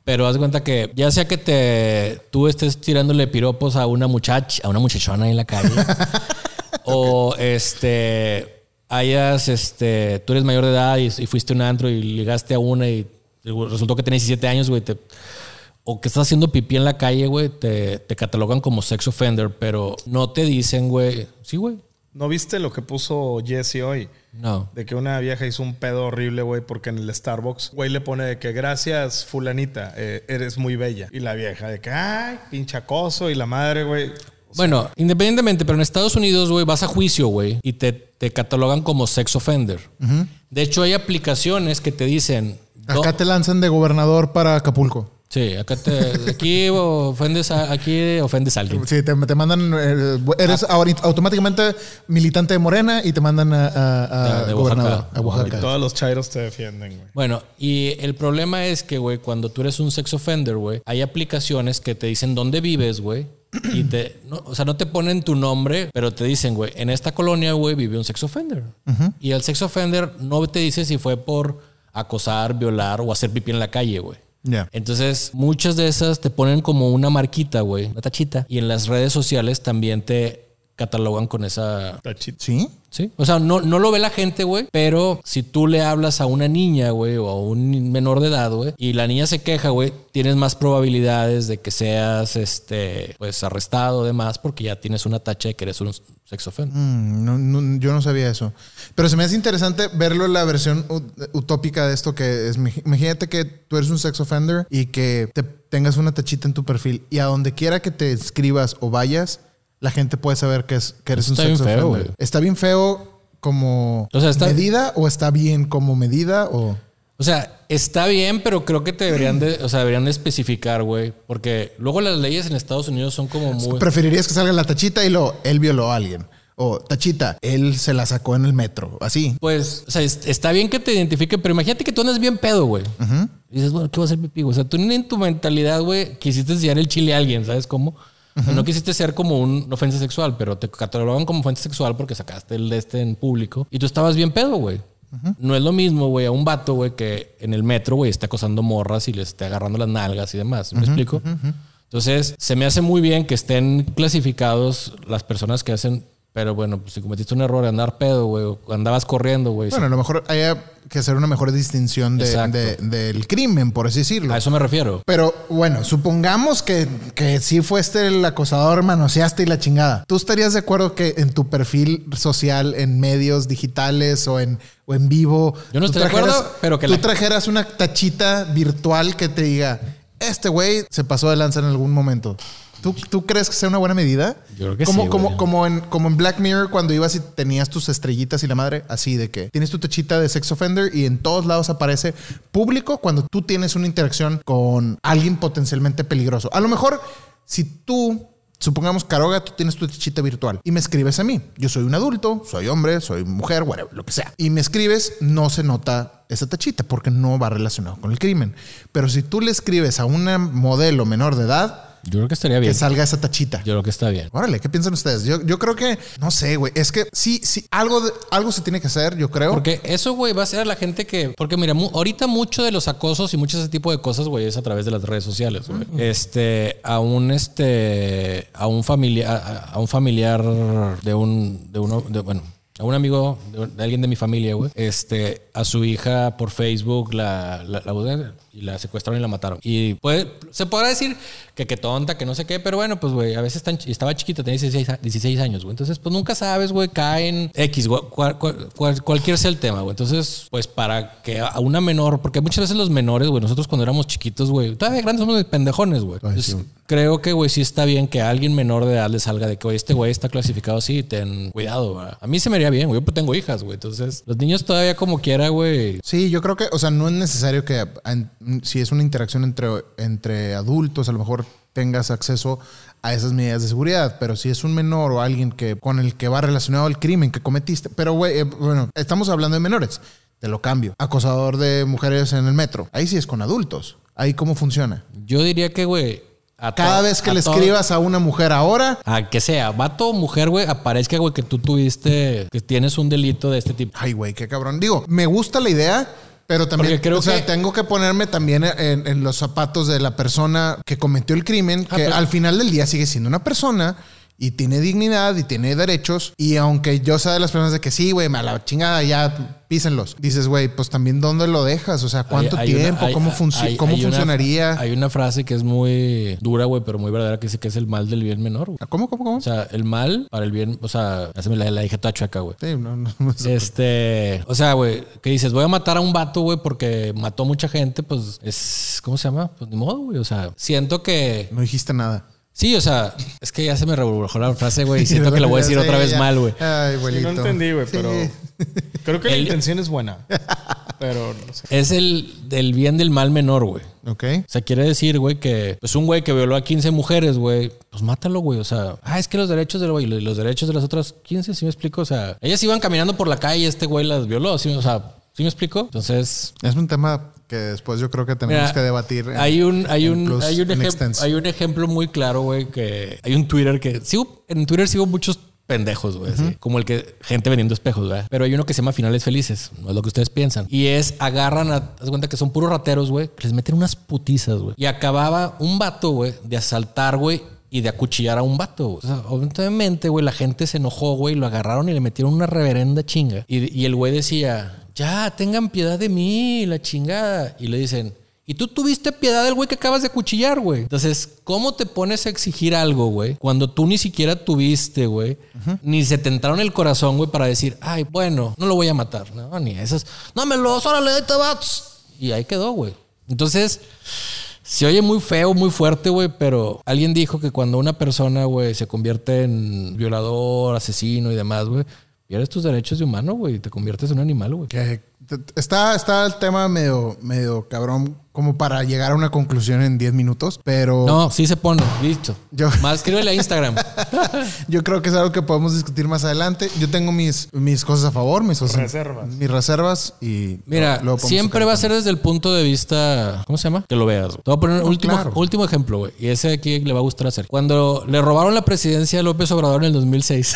pero haz de cuenta que ya sea que te tú estés tirándole piropos a una muchacha, a una muchachona en la calle, (laughs) o este hayas, este, tú eres mayor de edad y, y fuiste a un antro y ligaste a una y resultó que tenés 17 años, güey, te- o que estás haciendo pipí en la calle, güey, te, te catalogan como sex offender, pero no te dicen, güey, sí, güey, ¿No viste lo que puso Jesse hoy? No. De que una vieja hizo un pedo horrible, güey, porque en el Starbucks, güey, le pone de que gracias, fulanita, eh, eres muy bella. Y la vieja de que, ay, pinche acoso. Y la madre, güey. Bueno, independientemente, pero en Estados Unidos, güey, vas a juicio, güey, y te, te catalogan como sex offender. De hecho, hay aplicaciones que te dicen... Acá te lanzan de gobernador para Acapulco. Sí, acá te... Aquí ofendes a, aquí ofendes a alguien. Sí, te, te mandan. eh, eres ahorita automáticamente militante de Morena y te mandan a, a- a De- de gobernador. Oaxaca. A Y Oaxaca. todos los chairos te defienden, güey. Bueno, y el problema es que, güey, cuando tú eres un sex offender, güey, hay aplicaciones que te dicen dónde vives, güey. Y te, no, o sea, no te ponen tu nombre, pero te dicen, güey, en esta colonia, güey, vive un sex offender. Y el sex offender no te dice si fue por acosar, violar o hacer pipí en la calle, güey. Entonces, muchas de esas te ponen como una marquita, güey, una tachita. Y en las redes sociales también te catalogan con esa Tachito. ¿Sí? Sí. O sea, no, no lo ve la gente, güey. Pero si tú le hablas a una niña, güey, o a un menor de edad, güey, y la niña se queja, güey, tienes más probabilidades de que seas, este, pues, arrestado, demás, porque ya tienes una tacha de que eres un sex offender. Mm, no, no, yo no sabía eso. Pero se me hace interesante verlo en la versión ut- utópica de esto que es. Imagínate que tú eres un sex offender y que te tengas una tachita en tu perfil y a donde quiera que te escribas o vayas, la gente puede saber que, es, que eres Está un sex bien feo, güey. ¿Está bien feo como O sea, está- medida o está bien como medida o...? O sea, está bien, pero creo que te deberían de, o sea, deberían de especificar, güey, porque luego las leyes en Estados Unidos son como muy... ¿Preferirías que salga la tachita y lo él violó a alguien? O tachita, él se la sacó en el metro, así. Pues, o sea, es- está bien que te identifique, pero imagínate que tú andas bien pedo, güey. Y dices, bueno, ¿qué va a hacer pipí? O sea, tú ni en tu mentalidad, güey, quisiste enseñar el chile a alguien, ¿sabes cómo? No quisiste ser como un- una ofensa sexual, pero te catalogaban como ofensa sexual porque sacaste el de este en público y tú estabas bien pedo, güey. No es lo mismo, güey, a un vato, güey, que en el metro, güey, esté acosando morras y le esté agarrando las nalgas y demás. ¿Me explico? Entonces, se me hace muy bien que estén clasificados las personas que hacen, pero bueno, pues si cometiste un error de andar pedo, güey, andabas corriendo, güey. Bueno, a lo mejor haya que hacer una mejor distinción de- del crimen, por así decirlo. A eso me refiero. Pero bueno, supongamos que, que sí fuiste el acosador, manoseaste y la chingada. ¿Tú estarías de acuerdo que en tu perfil social, en medios digitales o en, o en vivo, Yo no estoy de acuerdo, pero que tú la- trajeras una tachita virtual que te diga, este güey se pasó de lanza en algún momento? ¿Tú, tú crees que sea una buena medida? Yo creo que como, sí, como, como, en, como en Black Mirror cuando ibas y tenías tus estrellitas y la madre, así de que tienes tu tachita de sex offender y en todos lados aparece público cuando tú tienes una interacción con alguien potencialmente peligroso. A lo mejor, si tú, supongamos, Caroga, tú tienes tu tachita virtual y me escribes a mí. Yo soy un adulto, soy hombre, soy mujer, whatever, lo que sea. Y me escribes, no se nota esa tachita porque no va relacionado con el crimen. Pero si tú le escribes a una modelo menor de edad, Yo creo que estaría bien. que salga esa tachita. Yo creo que está bien. Órale, ¿qué piensan ustedes? Yo, yo creo que, no sé, güey. Es que sí, sí, algo, de- algo se tiene que hacer, yo creo. Porque eso, güey, va a ser a la gente que. Porque mira, mu- ahorita mucho de los acosos y mucho de ese tipo de cosas, güey, es a través de las redes sociales, güey. Este, a un este. A un familiar. A, a un familiar de un. De uno. De, bueno. A un amigo de, alguien de mi familia, güey. Este, a su hija por Facebook la, la, la y la secuestraron y la mataron. Y puede, se podrá decir que qué tonta, que no sé qué, pero bueno, pues, güey, a veces están, estaba chiquita, tenía 16, a- 16 años, güey. Entonces, pues nunca sabes, güey, caen X, güey, cual- cual- cual- cualquier sea el tema, güey. Entonces, pues para que a una menor, porque muchas veces los menores, güey, nosotros cuando éramos chiquitos, güey, todavía grandes somos de pendejones, güey. Sí. creo que, güey, sí está bien que a alguien menor de edad le salga de que, oye, este güey está clasificado así, ten cuidado, güey. A mí se me haría bien, güey. Yo pues tengo hijas, güey. Entonces, los niños todavía como quiera, güey. Sí, yo creo que, o sea, no es necesario que si es una interacción entre, entre adultos, a lo mejor tengas acceso a esas medidas de seguridad, pero si es un menor o alguien que con el que va relacionado al crimen que cometiste, pero güey, eh, bueno, estamos hablando de menores, te lo cambio. Acosador de mujeres en el metro, ahí sí es con adultos. Ahí cómo funciona. Yo diría que, güey. a Cada vez que a le escribas a una mujer ahora, A que sea, vato o mujer, güey, aparezca, güey, que tú tuviste, que tienes un delito de este tipo. Ay, güey, qué cabrón. Digo, me gusta la idea, pero también Porque creo o sea, que- tengo que ponerme también en, en los zapatos de la persona que cometió el crimen, Ah, que pero- al final del día sigue siendo una persona y tiene dignidad y tiene derechos. Y aunque yo sea de las personas de que sí, güey, a la chingada, ya písenlos. Dices, güey, pues también dónde lo dejas, o sea, cuánto Hay- hay una- tiempo, hay- cómo, funci- cómo una- funcionaría. hay una frase que es muy dura, güey, pero muy verdadera, que dice que es el mal del bien menor, güey. ¿Cómo, cómo, cómo? O sea, el mal para el bien, o sea, ya se me la, la toda chueca, güey. sí, no, no, no. Este, o sea, güey, que dices, voy a matar a un vato, güey, porque mató mucha gente, pues es, ¿cómo se llama? Pues ni modo, güey. O sea, siento que, No dijiste nada. Sí, o sea, es que ya se me revolvió la frase, güey, y (laughs) siento que la voy a decir Sí, otra vez ya. mal, güey. Ay, Sí, abuelito. no entendí, güey, Sí. pero creo que la El- intención es buena. (laughs) Pero no sé. Es el del bien del mal menor, güey. Ok. O sea, quiere decir, güey, que pues un güey que violó a 15 mujeres, güey, pues mátalo, güey. O sea, ah, es que los derechos del güey, los derechos de las otras 15, ¿sí me explico? O sea, ellas iban caminando por la calle y este güey las violó, ¿sí? O sea, ¿sí me explico? Entonces, Es un tema que después yo creo que tenemos Mira, que debatir. en- hay un, hay un, plus, hay un, hay ejemplo muy claro, güey, que hay un Twitter que sigo, en Twitter sigo muchos pendejos, güey, así, como el que gente vendiendo espejos, ¿verdad? Pero hay uno que se llama Finales Felices, no es lo que ustedes piensan. Y es agarran a, haz cuenta que son puros rateros, güey, que les meten unas putizas, güey. Y acababa un vato, güey, de asaltar, güey, y de acuchillar a un vato. güey. O sea, obviamente, güey, la gente se enojó, güey, lo agarraron y le metieron una reverenda chinga. Y, y el güey decía, ya, tengan piedad de mí, la chingada. Y le dicen, y tú tuviste piedad del güey que acabas de acuchillar, güey. Entonces, ¿cómo te pones a exigir algo, güey? Cuando tú ni siquiera tuviste, güey. Ni se te entraron el corazón, güey, para decir, ay, bueno, no lo voy a matar. No, ni esas. No me lo, órale, ahí te vas. Y ahí quedó, güey. Entonces, se oye muy feo, muy fuerte, güey, pero alguien dijo que cuando una persona, güey, se convierte en violador, asesino y demás, güey, pierdes tus derechos de humano, güey, y te conviertes en un animal, güey. Está, está el tema medio, medio cabrón como para llegar a una conclusión en 10 minutos, pero No, sí se pone, listo. Yo- Más escríbele a Instagram. (laughs) yo creo que es algo que podemos discutir más adelante. Yo tengo mis, mis cosas a favor, mis cosas- Reservas. mis reservas y Mira, luego podemos siempre va a ser desde el punto de vista, ¿cómo se llama? Que lo veas. güey. Te voy a poner un No, último, claro. último ejemplo, güey. Y ese aquí le va a gustar hacer. Cuando le robaron la presidencia a López Obrador en el 2006.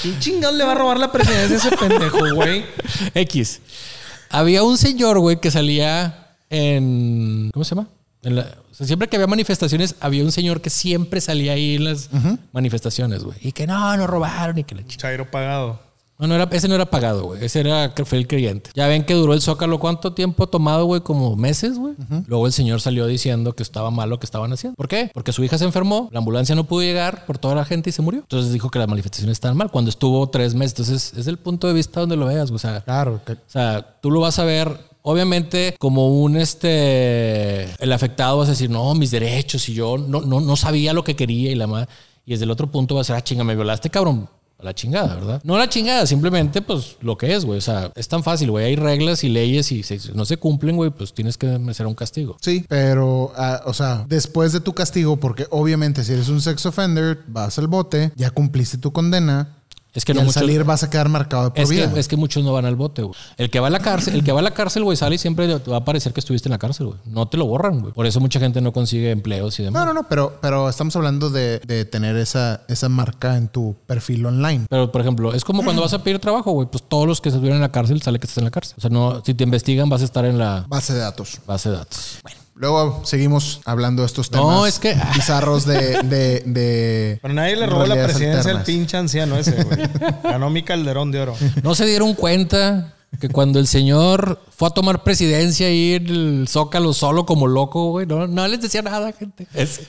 ¿Quién chingón le va a robar la presidencia a ese pendejo, güey? (laughs) X. Había un señor, güey, que salía en. ¿Cómo se llama? En la- o sea, siempre que había manifestaciones, había un señor que siempre salía ahí en las manifestaciones, güey. Y que no, no robaron y que la chica. Chairo pagado. No, no era, ese no era pagado, güey. Ese era fue el creyente. Ya ven que duró el Zócalo cuánto tiempo tomado, güey, como meses, güey. Luego el señor salió diciendo que estaba mal lo que estaban haciendo. ¿Por qué? Porque su hija se enfermó, la ambulancia no pudo llegar por toda la gente y se murió. Entonces dijo que las manifestaciones estaban mal cuando estuvo tres meses. Entonces es el punto de vista donde lo veas, güey. O sea, Claro, que- o sea, tú lo vas a ver, obviamente, como un este. El afectado vas a decir, no, mis derechos y yo no, no, no sabía lo que quería y la más. Y desde el otro punto va a ser, ah, chinga, me violaste, cabrón. La chingada, ¿verdad? No a la chingada, simplemente, pues lo que es, güey. O sea, es tan fácil, güey. Hay reglas y leyes y si no se cumplen, güey, pues tienes que merecer un castigo. Sí, pero, ah, o sea, después de tu castigo, porque obviamente si eres un sex offender, vas al bote, ya cumpliste tu condena. Es que y no al muchos- salir vas a quedar marcado de por Es vida. que, es que muchos no van al bote, güey. El que va a la cárcel, el que va a la cárcel, güey, sale y siempre te va a parecer que estuviste en la cárcel, güey. No te lo borran, güey. Por eso mucha gente no consigue empleos y demás. No, no, no, pero, pero estamos hablando de, de tener esa, esa marca en tu perfil online. Pero, por ejemplo, es como cuando vas a pedir trabajo, güey. Pues todos los que se estuvieron en la cárcel sale que estás en la cárcel. O sea, no, si te investigan, vas a estar en la Base de datos. base de datos. Luego seguimos hablando de estos temas No, es que- (laughs) bizarros de, de, de Pero nadie le robó la presidencia al pinche anciano ese, güey. Ganó mi calderón de oro. No se dieron cuenta que cuando el señor fue a tomar presidencia y el Zócalo solo como loco, güey, no, no les decía nada, gente. Es-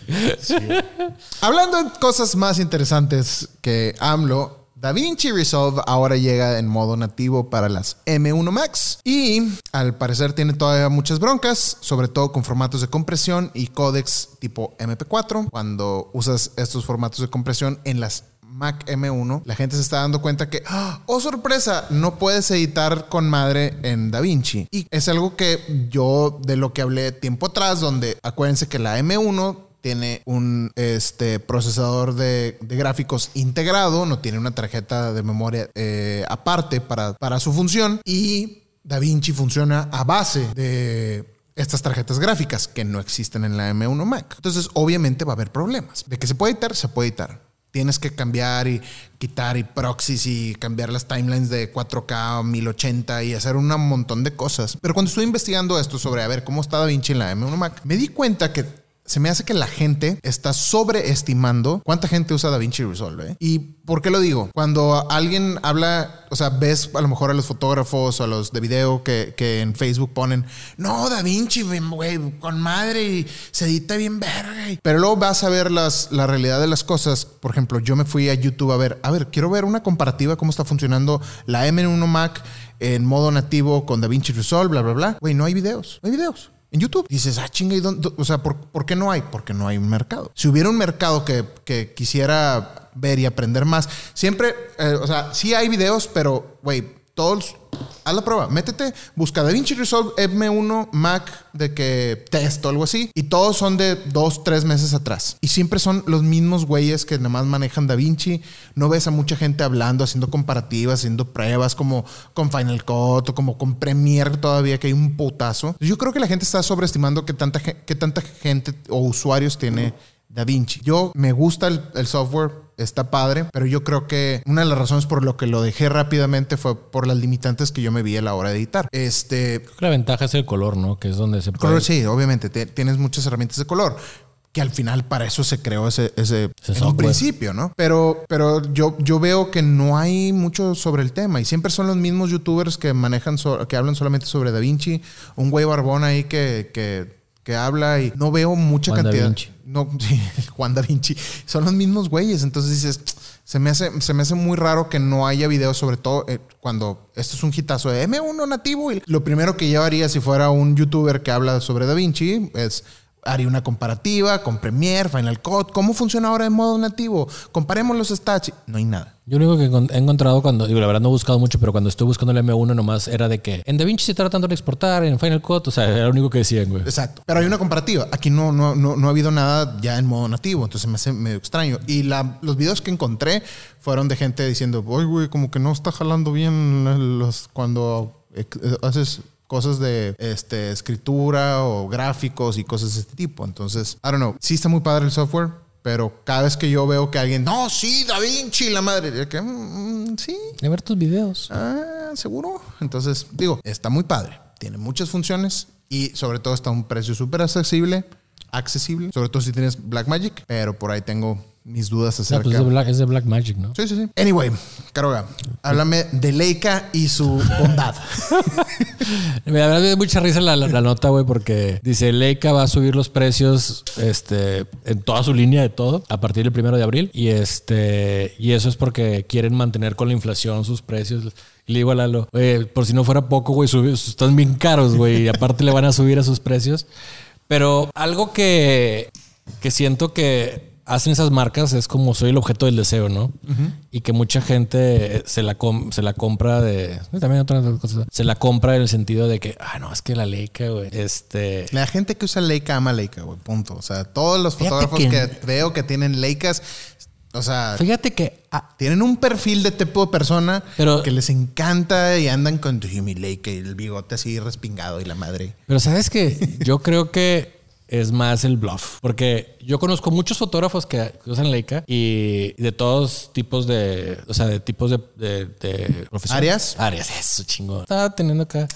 Hablando de cosas más interesantes que AMLO, DaVinci Resolve ahora llega en modo nativo para las M1 Max y al parecer tiene todavía muchas broncas, sobre todo con formatos de compresión y códecs tipo MP4. Cuando usas estos formatos de compresión en las Mac M1, la gente se está dando cuenta que, ¡ah! oh sorpresa, no puedes editar con madre en DaVinci. Y es algo que yo de lo que hablé tiempo atrás, donde acuérdense que la M1 tiene un este, procesador de, de gráficos integrado, no tiene una tarjeta de memoria eh, aparte para, para su función y DaVinci funciona a base de estas tarjetas gráficas que no existen en la M1 Mac. Entonces, obviamente va a haber problemas. De que se puede editar, se puede editar. Tienes que cambiar y quitar y proxies y cambiar las timelines de 4K 1080 y hacer un montón de cosas. Pero cuando estuve investigando esto sobre a ver cómo está DaVinci en la M1 Mac, me di cuenta que se me hace que la gente está sobreestimando cuánta gente usa DaVinci Resolve. ¿eh? ¿Y por qué lo digo? Cuando alguien habla, o sea, ves a lo mejor a los fotógrafos o a los de video que, que en Facebook ponen, no, DaVinci, güey, con madre y se edita bien verga. Pero luego vas a ver las, la realidad de las cosas. Por ejemplo, yo me fui a YouTube a ver, a ver, quiero ver una comparativa cómo está funcionando la M1 Mac en modo nativo con DaVinci Resolve, bla, bla, bla. Güey, no hay videos, no hay videos en YouTube. dices, ah, chinga, ¿y dónde? o sea, ¿por, ¿por, qué no hay? Porque no hay un mercado. Si hubiera un mercado que, que quisiera ver y aprender más, siempre, eh, o sea, sí hay videos, pero, güey, todos, haz la prueba, métete, busca DaVinci Resolve M1 Mac de que test o algo así, y todos son de dos, tres meses atrás. Y siempre son los mismos güeyes que nada más manejan DaVinci. No ves a mucha gente hablando, haciendo comparativas, haciendo pruebas como con Final Cut o como con Premiere todavía, que hay un putazo. Yo creo que la gente está sobreestimando que tanta, que tanta gente o usuarios tiene Da Vinci. Yo me gusta el, el, software, está padre, pero yo creo que una de las razones por lo que lo dejé rápidamente fue por las limitantes que yo me vi a la hora de editar. Este, la ventaja es el color, ¿no? Que es donde se puede... Color, sí, obviamente, te, tienes muchas herramientas de color que al final para eso se creó ese, ese, ese en un principio, ¿no? Pero, pero yo, yo veo que no hay mucho sobre el tema y siempre son los mismos youtubers que manejan, so, que hablan solamente sobre Da Vinci, un güey barbón ahí que, que que habla y no veo mucha Juan cantidad. Da Vinci. No, (laughs) sí, Juan Da Vinci. Son los mismos güeyes. Entonces dices, se me hace, se me hace muy raro que no haya videos, sobre todo eh, cuando esto es un hitazo de M1 nativo. Y lo primero que yo haría si fuera un youtuber que habla sobre Da Vinci es haría una comparativa con Premiere, Final Cut. ¿Cómo funciona ahora en modo nativo? Comparemos los stats. No hay nada. Yo lo único que he encontrado cuando, digo, la verdad no he buscado mucho, pero cuando estoy buscando el M1 nomás era de que en DaVinci se trata tanto de exportar, en Final Cut, o sea, era lo único que decían, güey. Exacto. Pero hay una comparativa. Aquí no, no, no, no ha habido nada ya en modo nativo, entonces me hace medio extraño. Y la, los videos que encontré fueron de gente diciendo, uy, güey, como que no está jalando bien los, cuando haces cosas de este, escritura o gráficos y cosas de este tipo. Entonces, I don't know. Sí está muy padre el software, pero cada vez que yo veo que alguien, no, sí, Da Vinci, la madre, que, mm, sí. De ver tus videos. Ah, seguro. Entonces, digo, está muy padre. Tiene muchas funciones y sobre todo está a un precio súper accesible. Accesible, sobre todo si tienes Blackmagic, pero por ahí tengo mis dudas acerca. No, pues es, de Black, es de Black Magic, ¿no? Sí, sí, sí. Anyway, Caroga, háblame de Leica y su bondad. (laughs) Me da mucha risa la, la, la nota, güey, porque dice Leica va a subir los precios este, en toda su línea de todo a partir del primero de abril. Y este y eso es porque quieren mantener con la inflación sus precios. Le digo a Lalo, por si no fuera poco, güey, están bien caros, güey. Y aparte le van a subir a sus precios. Pero algo que, que siento que hacen esas marcas es como soy el objeto del deseo, ¿no? Uh -huh. Y que mucha gente se la, se la compra de... También otras cosas. Se la compra en el sentido de que, ah, no, es que la Leica, güey. Este... La gente que usa Leica ama Leica, güey, punto. O sea, todos los fotógrafos que... que... veo que tienen Leicas... O sea, fíjate que ah, tienen un perfil de tipo de persona pero, que les encanta y andan con mi Leica y el bigote así respingado y la madre. Pero sabes que yo creo que es más el bluff. Porque yo conozco muchos fotógrafos que usan Leica y de todos tipos de, o sea, de tipos de, de, de profesión. ¿Áreas? Áreas, eso chingón. Estaba teniendo acá.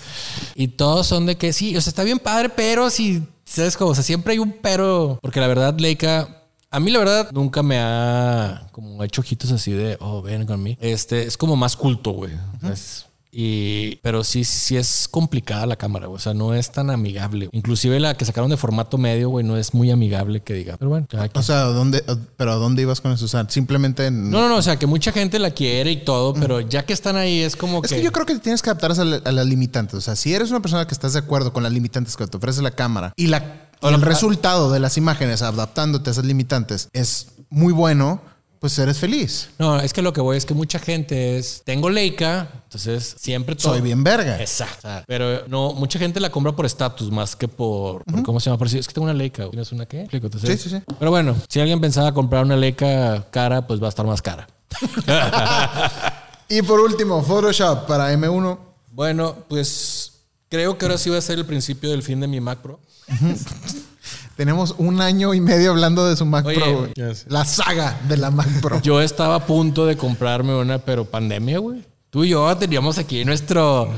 Y todos son de que sí, o sea, está bien padre, pero si, ¿sabes cómo? O sea, siempre hay un pero. Porque la verdad, Leica a mí la verdad nunca me ha como hecho ojitos así de, oh, ven con mí. Este es como más culto, güey. Uh -huh. Es, y, pero sí, sí es complicada la cámara, güey. O sea, no es tan amigable. Inclusive la que sacaron de formato medio, güey, no es muy amigable que diga. Pero bueno, o sea, ¿dónde, pero ¿a dónde ibas con eso? O sea, simplemente... No, no, no. O sea, que mucha gente la quiere y todo, pero ya que están ahí es como es que... Es que yo creo que tienes que adaptarse a, la, a las limitantes. O sea, si eres una persona que estás de acuerdo con las limitantes que te ofrece la cámara y la y el resultado de las imágenes adaptándote a esas limitantes es muy bueno, pues eres feliz. No, es que lo que voy es que mucha gente es, tengo Leica, entonces siempre todo- Soy bien verga. Exacto. Pero no, mucha gente la compra por estatus más que por, por ¿cómo se llama? Por decir, es que tengo una Leica. ¿Tienes una qué? Explico, entonces- Sí, sí, sí. Pero bueno, si alguien pensaba comprar una Leica cara, pues va a estar más cara. (laughs) Y por último, Photoshop para M1. Bueno, pues creo que ahora sí va a ser el principio del fin de mi Mac Pro. (laughs) Tenemos un año y medio hablando de su Mac Oye, Pro. güey. La saga de la Mac Pro. Yo estaba a punto de comprarme una, pero pandemia, güey. Tú y yo teníamos aquí nuestro...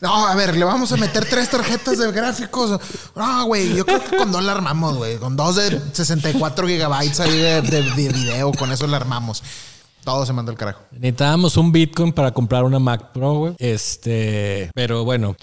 No, a ver, le vamos a meter tres tarjetas de gráficos. No, güey, yo creo que con dos la armamos, güey. Con dos de 64 gigabytes ahí de, de- de video, con eso la armamos. Todo se manda al carajo. Necesitábamos un Bitcoin para comprar una Mac Pro, güey. Este, pero bueno,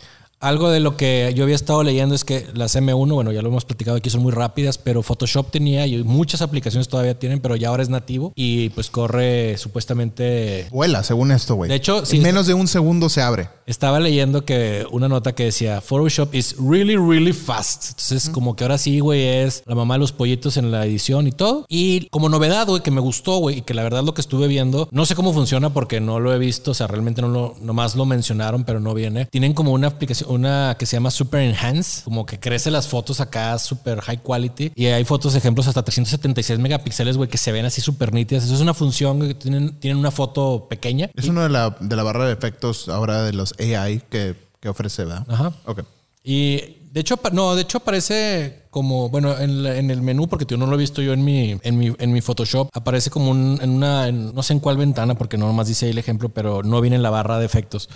algo de lo que yo había estado leyendo es que las M1, bueno, ya lo hemos platicado aquí, son muy rápidas, pero Photoshop tenía y muchas aplicaciones todavía tienen, pero ya ahora es nativo y pues corre supuestamente. Vuela, según esto, güey. De hecho, sí, en menos de un segundo se abre. Estaba leyendo que una nota que decía Photoshop is really, really fast. Entonces, como que ahora sí, güey, es la mamá de los pollitos en la edición y todo. Y como novedad, güey, que me gustó, güey, y que la verdad lo que estuve viendo, no sé cómo funciona porque no lo he visto, o sea, realmente no lo, nomás lo mencionaron, pero no viene. Tienen como una aplicación, una que se llama Super Enhance, como que crece las fotos acá super high quality. Y hay fotos, ejemplos, hasta 376 megapíxeles, güey, que se ven así súper nítidas. Eso es una función que tienen, tienen una foto pequeña. Es uno de la, de la barra de efectos ahora de los AI que, que ofrece, ¿verdad? Ajá. Ok. Y de hecho, no, de hecho aparece como, bueno, en, la- en el menú, porque yo no lo he visto yo en mi, en mi, en mi Photoshop, aparece como un- en una, en- no sé en cuál ventana, porque no nomás dice ahí el ejemplo, pero no viene en la barra de efectos.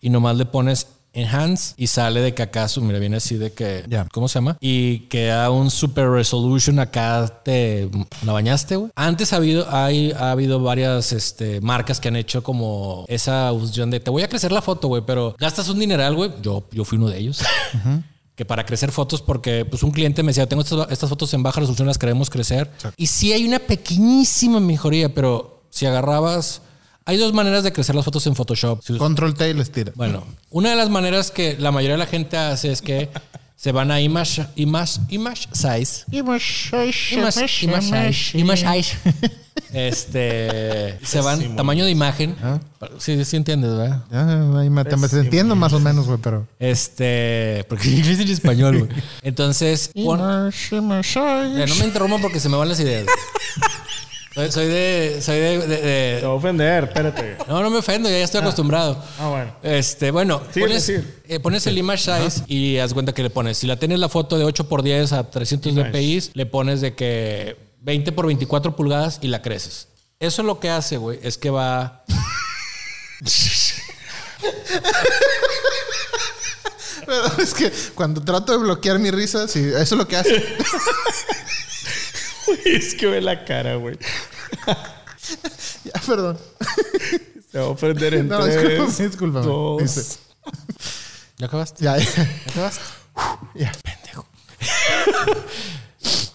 Y nomás le pones Enhance y sale de que acá, su- mira, viene así de que, Ya. ¿cómo se llama? Y que da un super resolution acá, te la bañaste, güey. Antes ha habido, hay, ha habido varias este, marcas que han hecho como esa opción de te voy a crecer la foto, güey, pero gastas un dineral, güey. Yo, yo fui uno de ellos. (laughs) Que para crecer fotos, porque pues un cliente me decía, tengo estas, estas fotos en baja resolución, las queremos crecer. Y sí hay una pequeñísima mejoría, pero si agarrabas... Hay dos maneras de crecer las fotos en Photoshop. Si- Control T y les tira. bueno, una de las maneras que la mayoría de la gente hace es que (laughs) se van a image, image, image size. Image, image size. Image size. (laughs) Este, se van tamaño de imagen. Sí, sí entiendes, ¿verdad? Ahí me, te, me entiendo más o menos, güey, pero. Este, porque (laughs) inglés y español, güey. Entonces, pon- Eh, no me interrumpan porque se me van las ideas. Soy, soy de, soy de, de- de- Te va a ofender, espérate. no, no me ofendo, ya estoy acostumbrado. Ah, bueno. Este, bueno, Sigue, pones, eh, pones el image size y haz cuenta que le pones. Si la tienes la foto de 8x10 a 300 dpi, le pones de que 20 por 24 pulgadas y la creces. Eso lo que hace, güey, es que va. (laughs) Pero es que cuando trato de bloquear mi risa, sí, eso es lo que hace. (laughs) es que ve la cara, güey. (laughs) ya, perdón. (laughs) Se va a ofender en No, tres, (laughs) discúlpame. dos. Dice, ¿Ya acabaste? ya, ya. ¿Ya acabaste? ya.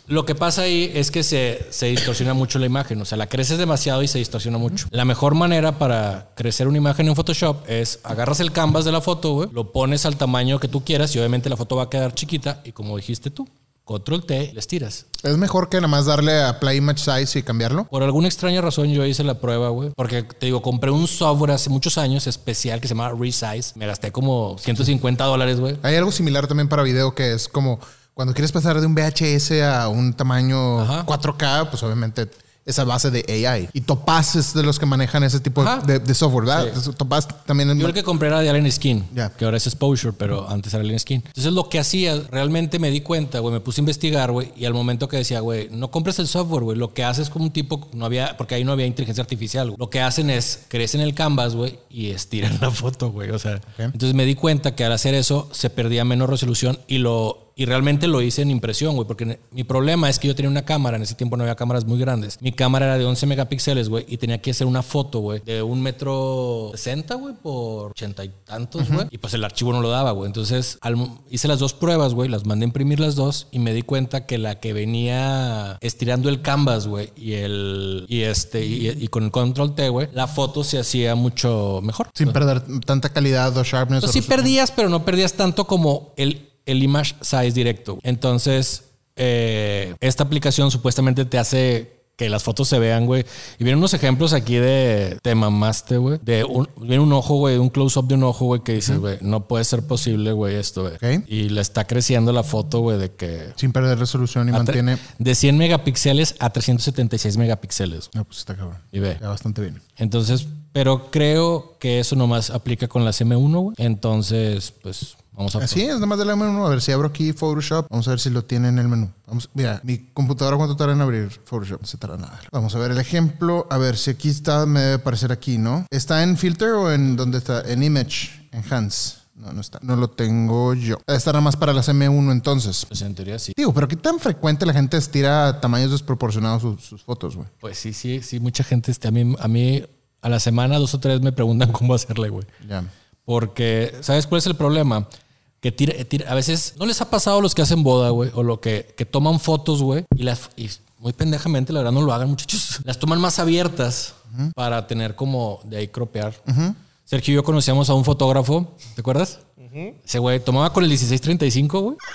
Lo que pasa ahí es que se, se distorsiona mucho la imagen. O sea, la creces demasiado y se distorsiona mucho. La mejor manera para crecer una imagen en Photoshop es agarras el canvas de la foto, güey, lo pones al tamaño que tú quieras y obviamente la foto va a quedar chiquita. Y como dijiste tú, control T, les tiras. Es mejor que nada más darle a Play Image Size y cambiarlo. Por alguna extraña razón yo hice la prueba, güey. Porque te digo, compré un software hace muchos años especial que se llama Resize. Me gasté como 150 dólares, güey. Hay algo similar también para video que es como cuando quieres pasar de un VHS a un tamaño Ajá. 4K, pues obviamente esa base de AI. Y Topaz es de los que manejan ese tipo de, de software, ¿verdad? Topaz también es Yo el que compré era de Allen Skin, que ahora es Exposure, pero antes era Allen Skin. Entonces lo que hacía, realmente me di cuenta, güey, me puse a investigar, güey, y al momento que decía, güey, no compres el software, güey, lo que haces como un tipo, no había, porque ahí no había inteligencia artificial, güey. Lo que hacen es, crecen el canvas, güey, y estiran la foto, güey, o sea. Entonces me di cuenta que al hacer eso se perdía menos resolución y lo... Y realmente lo hice en impresión, güey, porque mi problema es que yo tenía una cámara, en ese tiempo no había cámaras muy grandes. Mi cámara era de 11 megapíxeles, güey, y tenía que hacer una foto, güey, de un metro 60, güey, por ochenta y tantos, güey. Y pues el archivo no lo daba, güey. Entonces al- hice las dos pruebas, güey, las mandé a imprimir las dos y me di cuenta que la que venía estirando el canvas, güey, y el y este y, y con el control T, güey, la foto se hacía mucho mejor. sin perder tanta calidad o sharpness. Pues o sí resolución. perdías, pero no perdías tanto como el, el image size directo. Entonces, eh, esta aplicación supuestamente te hace que las fotos se vean, güey. Y vienen unos ejemplos aquí de te mamaste, güey. De un, viene un ojo, güey, un close-up de un ojo, güey, que dices, güey, no puede ser posible, güey, esto, güey. Ok. Y le está creciendo la foto, güey, de que. Sin perder resolución y mantiene. De 100 megapíxeles a 376 megapíxeles. No, pues está cabrón. Y ve. Está bastante bien. Entonces, pero creo que eso nomás aplica con las M1, güey. Entonces, pues vamos a Así es, nada más del menú. A ver si abro aquí Photoshop. Vamos a ver si lo tiene en el menú. Vamos, mira, mi computadora cuánto tarda en abrir Photoshop. No se tarda nada. Vamos a ver el ejemplo. A ver si aquí está, me debe aparecer aquí, ¿no? ¿Está en Filter o en dónde está? En Image, Enhance. No, no está. No lo tengo yo. Está nada más para las M1 entonces. Pues en teoría sí. Digo, pero qué tan frecuente la gente estira a tamaños desproporcionados sus, sus fotos, güey. Pues sí, sí, sí. Mucha gente, este, a mí, a mí a la semana dos o tres me preguntan (laughs) cómo hacerle, güey. Ya. Porque, ¿sabes cuál es el problema? Que tira, tira- a veces no les ha pasado a los que hacen boda, güey, o lo que, que toman fotos, güey, y las y muy pendejamente, la verdad, no lo hagan, muchachos. (laughs) Las toman más abiertas para tener como de ahí cropear. Sergio y yo conocíamos a un fotógrafo, ¿te acuerdas? Ese güey tomaba con el 1635, güey. (laughs)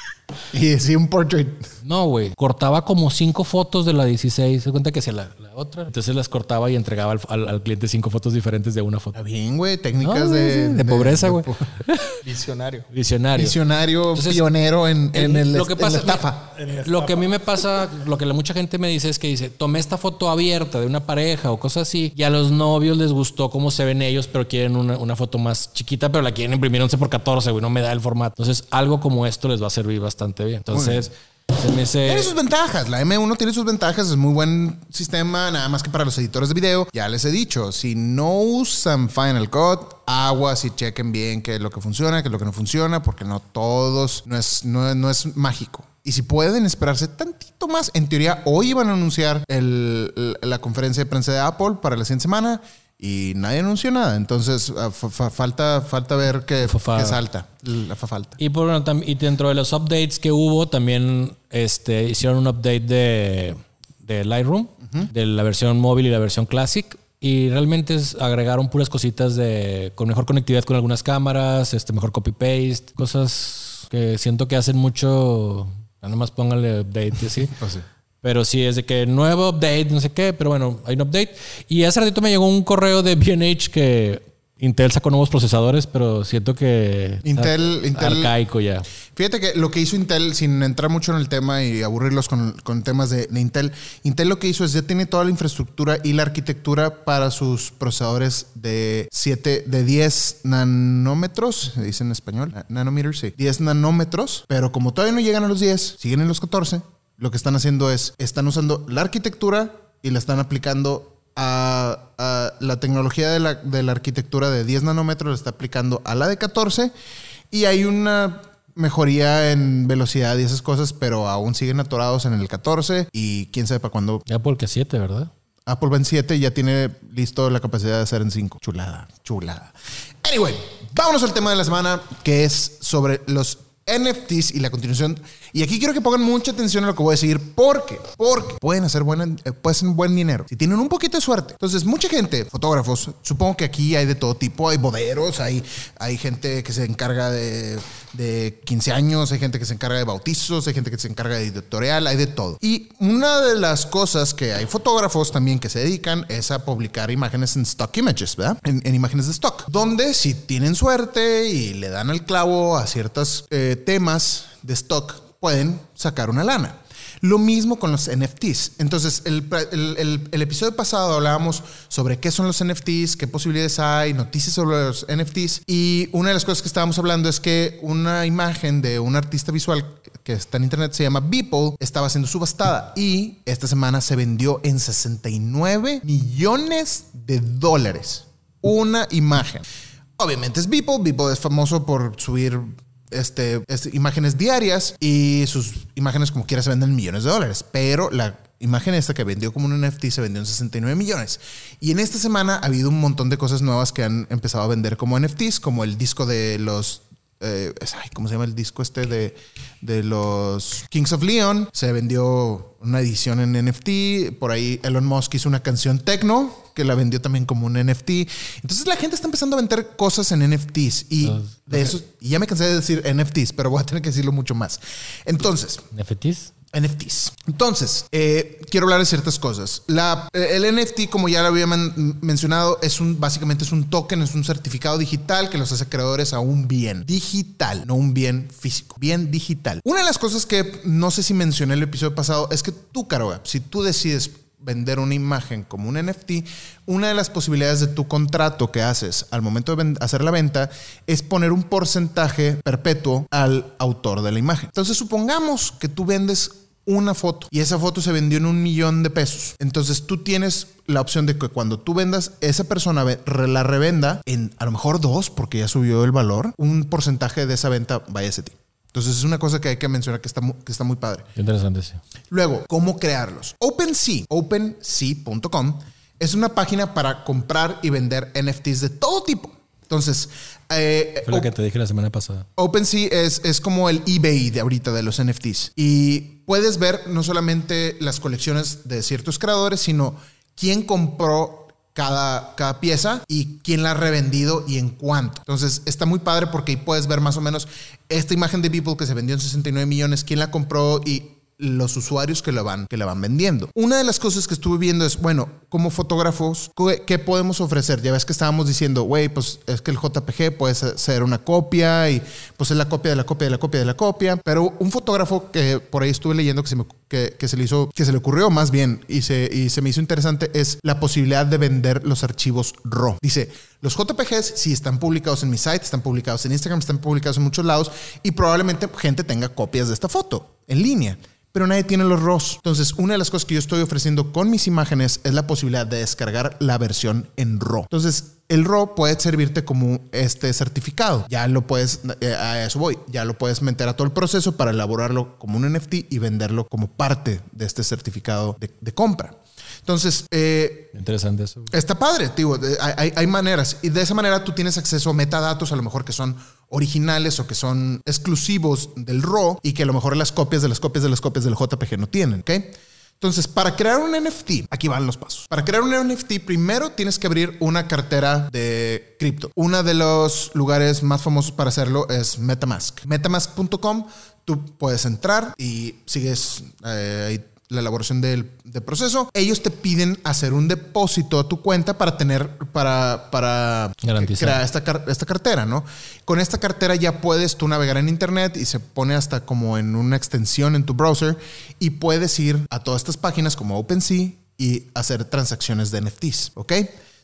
Y sí, un portrait. No, güey. Cortaba como cinco fotos de la 16. Se cuenta que hacía la, la otra. Entonces las cortaba y entregaba al, al- al cliente cinco fotos diferentes de una foto. Está bien, güey. Técnicas No, de, sí, de pobreza, güey. po- (laughs) Visionario. Visionario. Visionario, Entonces, pionero en, en el, lo que en pasa, la estafa. Lo que a mí me pasa, lo que la mucha gente me dice es que dice, tomé esta foto abierta de una pareja o cosas así, y a los novios les gustó cómo se ven ellos, pero quieren una, una foto más chiquita, pero la quieren imprimir 11 por 14, güey, no me da el formato. Entonces, algo como esto les va a servir bastante bien. Entonces, se me hace- Tiene sus ventajas. La M1 tiene sus ventajas. Es muy buen sistema. Nada más que para los editores de video. Ya les he dicho, si no usan Final Cut, aguas y chequen bien qué es lo que funciona, qué es lo que no funciona, porque no todos, no es, no, no es mágico. Y si pueden esperarse tantito más, en teoría hoy iban a anunciar el- el- la conferencia de prensa de Apple para la siguiente semana y nadie anunció nada. Entonces ah, fa- fa- falta, falta ver qué, salta. La fa- falta. Y, por, y dentro de los updates que hubo, también este, hicieron un update de, de Lightroom, de la versión móvil y la versión Classic. Y realmente es- agregaron puras cositas de con mejor conectividad con algunas cámaras, este, mejor copy-paste, cosas que siento que hacen mucho. Nada más pónganle update y así. Pues (laughs) sí. Pero sí, es de que nuevo update, no sé qué, pero bueno, hay un update. Y hace ratito me llegó un correo de BH que Intel sacó nuevos procesadores, pero siento que. Intel- Intel- Arcaico ya. Fíjate que lo que hizo Intel, sin entrar mucho en el tema y aburrirlos con, con temas de, de Intel, Intel lo que hizo es ya tiene toda la infraestructura y la arquitectura para sus procesadores de 7, de 10 nanómetros, se dice en español, Na- nanometers, sí, 10 nanómetros, pero como todavía no llegan a los 10, siguen en los 14, lo que están haciendo es, están usando la arquitectura y la están aplicando a, a la tecnología de la, de la arquitectura de 10 nanómetros, la está aplicando a la de 14 y hay una mejoría en velocidad y esas cosas, pero aún siguen atorados en el 14 y quién sabe para cuándo Ya porque 7, ¿verdad? Apple va en 7 y ya tiene listo la capacidad de hacer en 5. Chulada, chulada. Anyway, vámonos al tema de la semana que es sobre los NFTs y la continuación. Y aquí quiero que pongan mucha atención a lo que voy a decir porque, porque pueden hacer, buena, eh, pueden hacer buen dinero si tienen un poquito de suerte. Entonces, mucha gente, fotógrafos, supongo que aquí hay de todo tipo, hay boderos, hay, hay gente que se encarga de, de 15 años, hay gente que se encarga de bautizos, hay gente que se encarga de editorial, hay de todo. Y una de las cosas que hay fotógrafos también que se dedican es a publicar imágenes en stock images, ¿verdad? En, en imágenes de stock, donde si tienen suerte y le dan al clavo a ciertos eh, temas de stock, pueden sacar una lana. Lo mismo con los NFTs. Entonces, el, el- episodio pasado hablábamos sobre qué son los NFTs, qué posibilidades hay, noticias sobre los NFTs. Y una de las cosas que estábamos hablando es que una imagen de un artista visual que está en internet se llama Beeple estaba siendo subastada y esta semana se vendió en 69 millones de dólares. Una imagen. Obviamente es Beeple. Beeple es famoso por subir este, este, imágenes diarias y sus imágenes como quiera se venden en millones de dólares. Pero la imagen esta que vendió como un NFT se vendió en 69 millones. Y en esta semana ha habido un montón de cosas nuevas que han empezado a vender como NFTs, como el disco de los... eh, ¿Cómo se llama el disco este de, de los Kings of Leon? Se vendió una edición en NFT. Por ahí Elon Musk hizo una canción techno que la vendió también como un NFT. Entonces la gente está empezando a vender cosas en NFTs y de eso, y ya me cansé de decir NFTs, pero voy a tener que decirlo mucho más. Entonces, ¿NFTs? NFTs. Entonces, eh, quiero hablar de ciertas cosas. La, eh, el NFT, como ya lo había men- mencionado, es un, básicamente es un token, es un certificado digital que los hace creadores a un bien digital, no un bien físico, bien digital. Una de las cosas que no sé si mencioné en el episodio pasado es que tú, Caroga, si tú decides vender una imagen como un NFT, una de las posibilidades de tu contrato que haces al momento de hacer la venta es poner un porcentaje perpetuo al autor de la imagen. Entonces, supongamos que tú vendes una foto y esa foto se vendió en un millón de pesos. Entonces tú tienes la opción de que cuando tú vendas, esa persona la revenda en a lo mejor dos, porque ya subió el valor, un porcentaje de esa venta vaya a ti. Entonces es una cosa que hay que mencionar que está, mu- que está muy padre. Qué interesante, sí. Luego, ¿cómo crearlos? OpenSea, OpenSea.com, es una página para comprar y vender NFTs de todo tipo. Entonces, eh, Fue la Op- que te dije la semana pasada. OpenSea es, es como el eBay de ahorita de los NFTs. Y puedes ver no solamente las colecciones de ciertos creadores, sino quién compró cada, cada pieza y quién la ha revendido y en cuánto. Entonces está muy padre porque ahí puedes ver más o menos esta imagen de Beeple que se vendió en 69 millones, quién la compró y los usuarios que la van, que la van vendiendo. Una de las cosas que estuve viendo es, bueno, como fotógrafos, ¿qué, podemos ofrecer? Ya ves que estábamos diciendo, güey, pues es que el JPG puede ser- ser una copia y pues es la copia de la copia de la copia de la copia. Pero un fotógrafo que por ahí estuve leyendo que se, me, que, que se le hizo, que se le ocurrió más bien y se, y se me hizo interesante es la posibilidad de vender los archivos RAW. Dice, los JPGs sí están publicados en mi site, están publicados en Instagram, están publicados en muchos lados y probablemente gente tenga copias de esta foto en línea pero nadie tiene los RAWs. Entonces, una de las cosas que yo estoy ofreciendo con mis imágenes es la posibilidad de descargar la versión en RAW. Entonces, el RAW puede servirte como este certificado. Ya lo puedes, eh, a eso voy, ya lo puedes meter a todo el proceso para elaborarlo como un NFT y venderlo como parte de este certificado de compra. Entonces, eh, Interesante eso. Está padre, tío. de- Hay, hay- hay maneras. Y de esa manera tú tienes acceso a metadatos, a lo mejor que son originales o que son exclusivos del RAW y que a lo mejor las copias de las copias de las copias del JPG no tienen, ¿ok? Entonces, para crear un NFT, aquí van los pasos. Para crear un NFT, primero tienes que abrir una cartera de cripto. Uno de los lugares más famosos para hacerlo es Metamask. Metamask.com, tú puedes entrar y sigues eh, ahí la elaboración del, del proceso. Ellos te piden hacer un depósito a tu cuenta para tener, para, para Garantizar. crear esta, esta cartera, ¿no? Con esta cartera ya puedes tú navegar en internet y se pone hasta como en una extensión en tu browser y puedes ir a todas estas páginas como OpenSea y hacer transacciones de NFTs, ¿ok?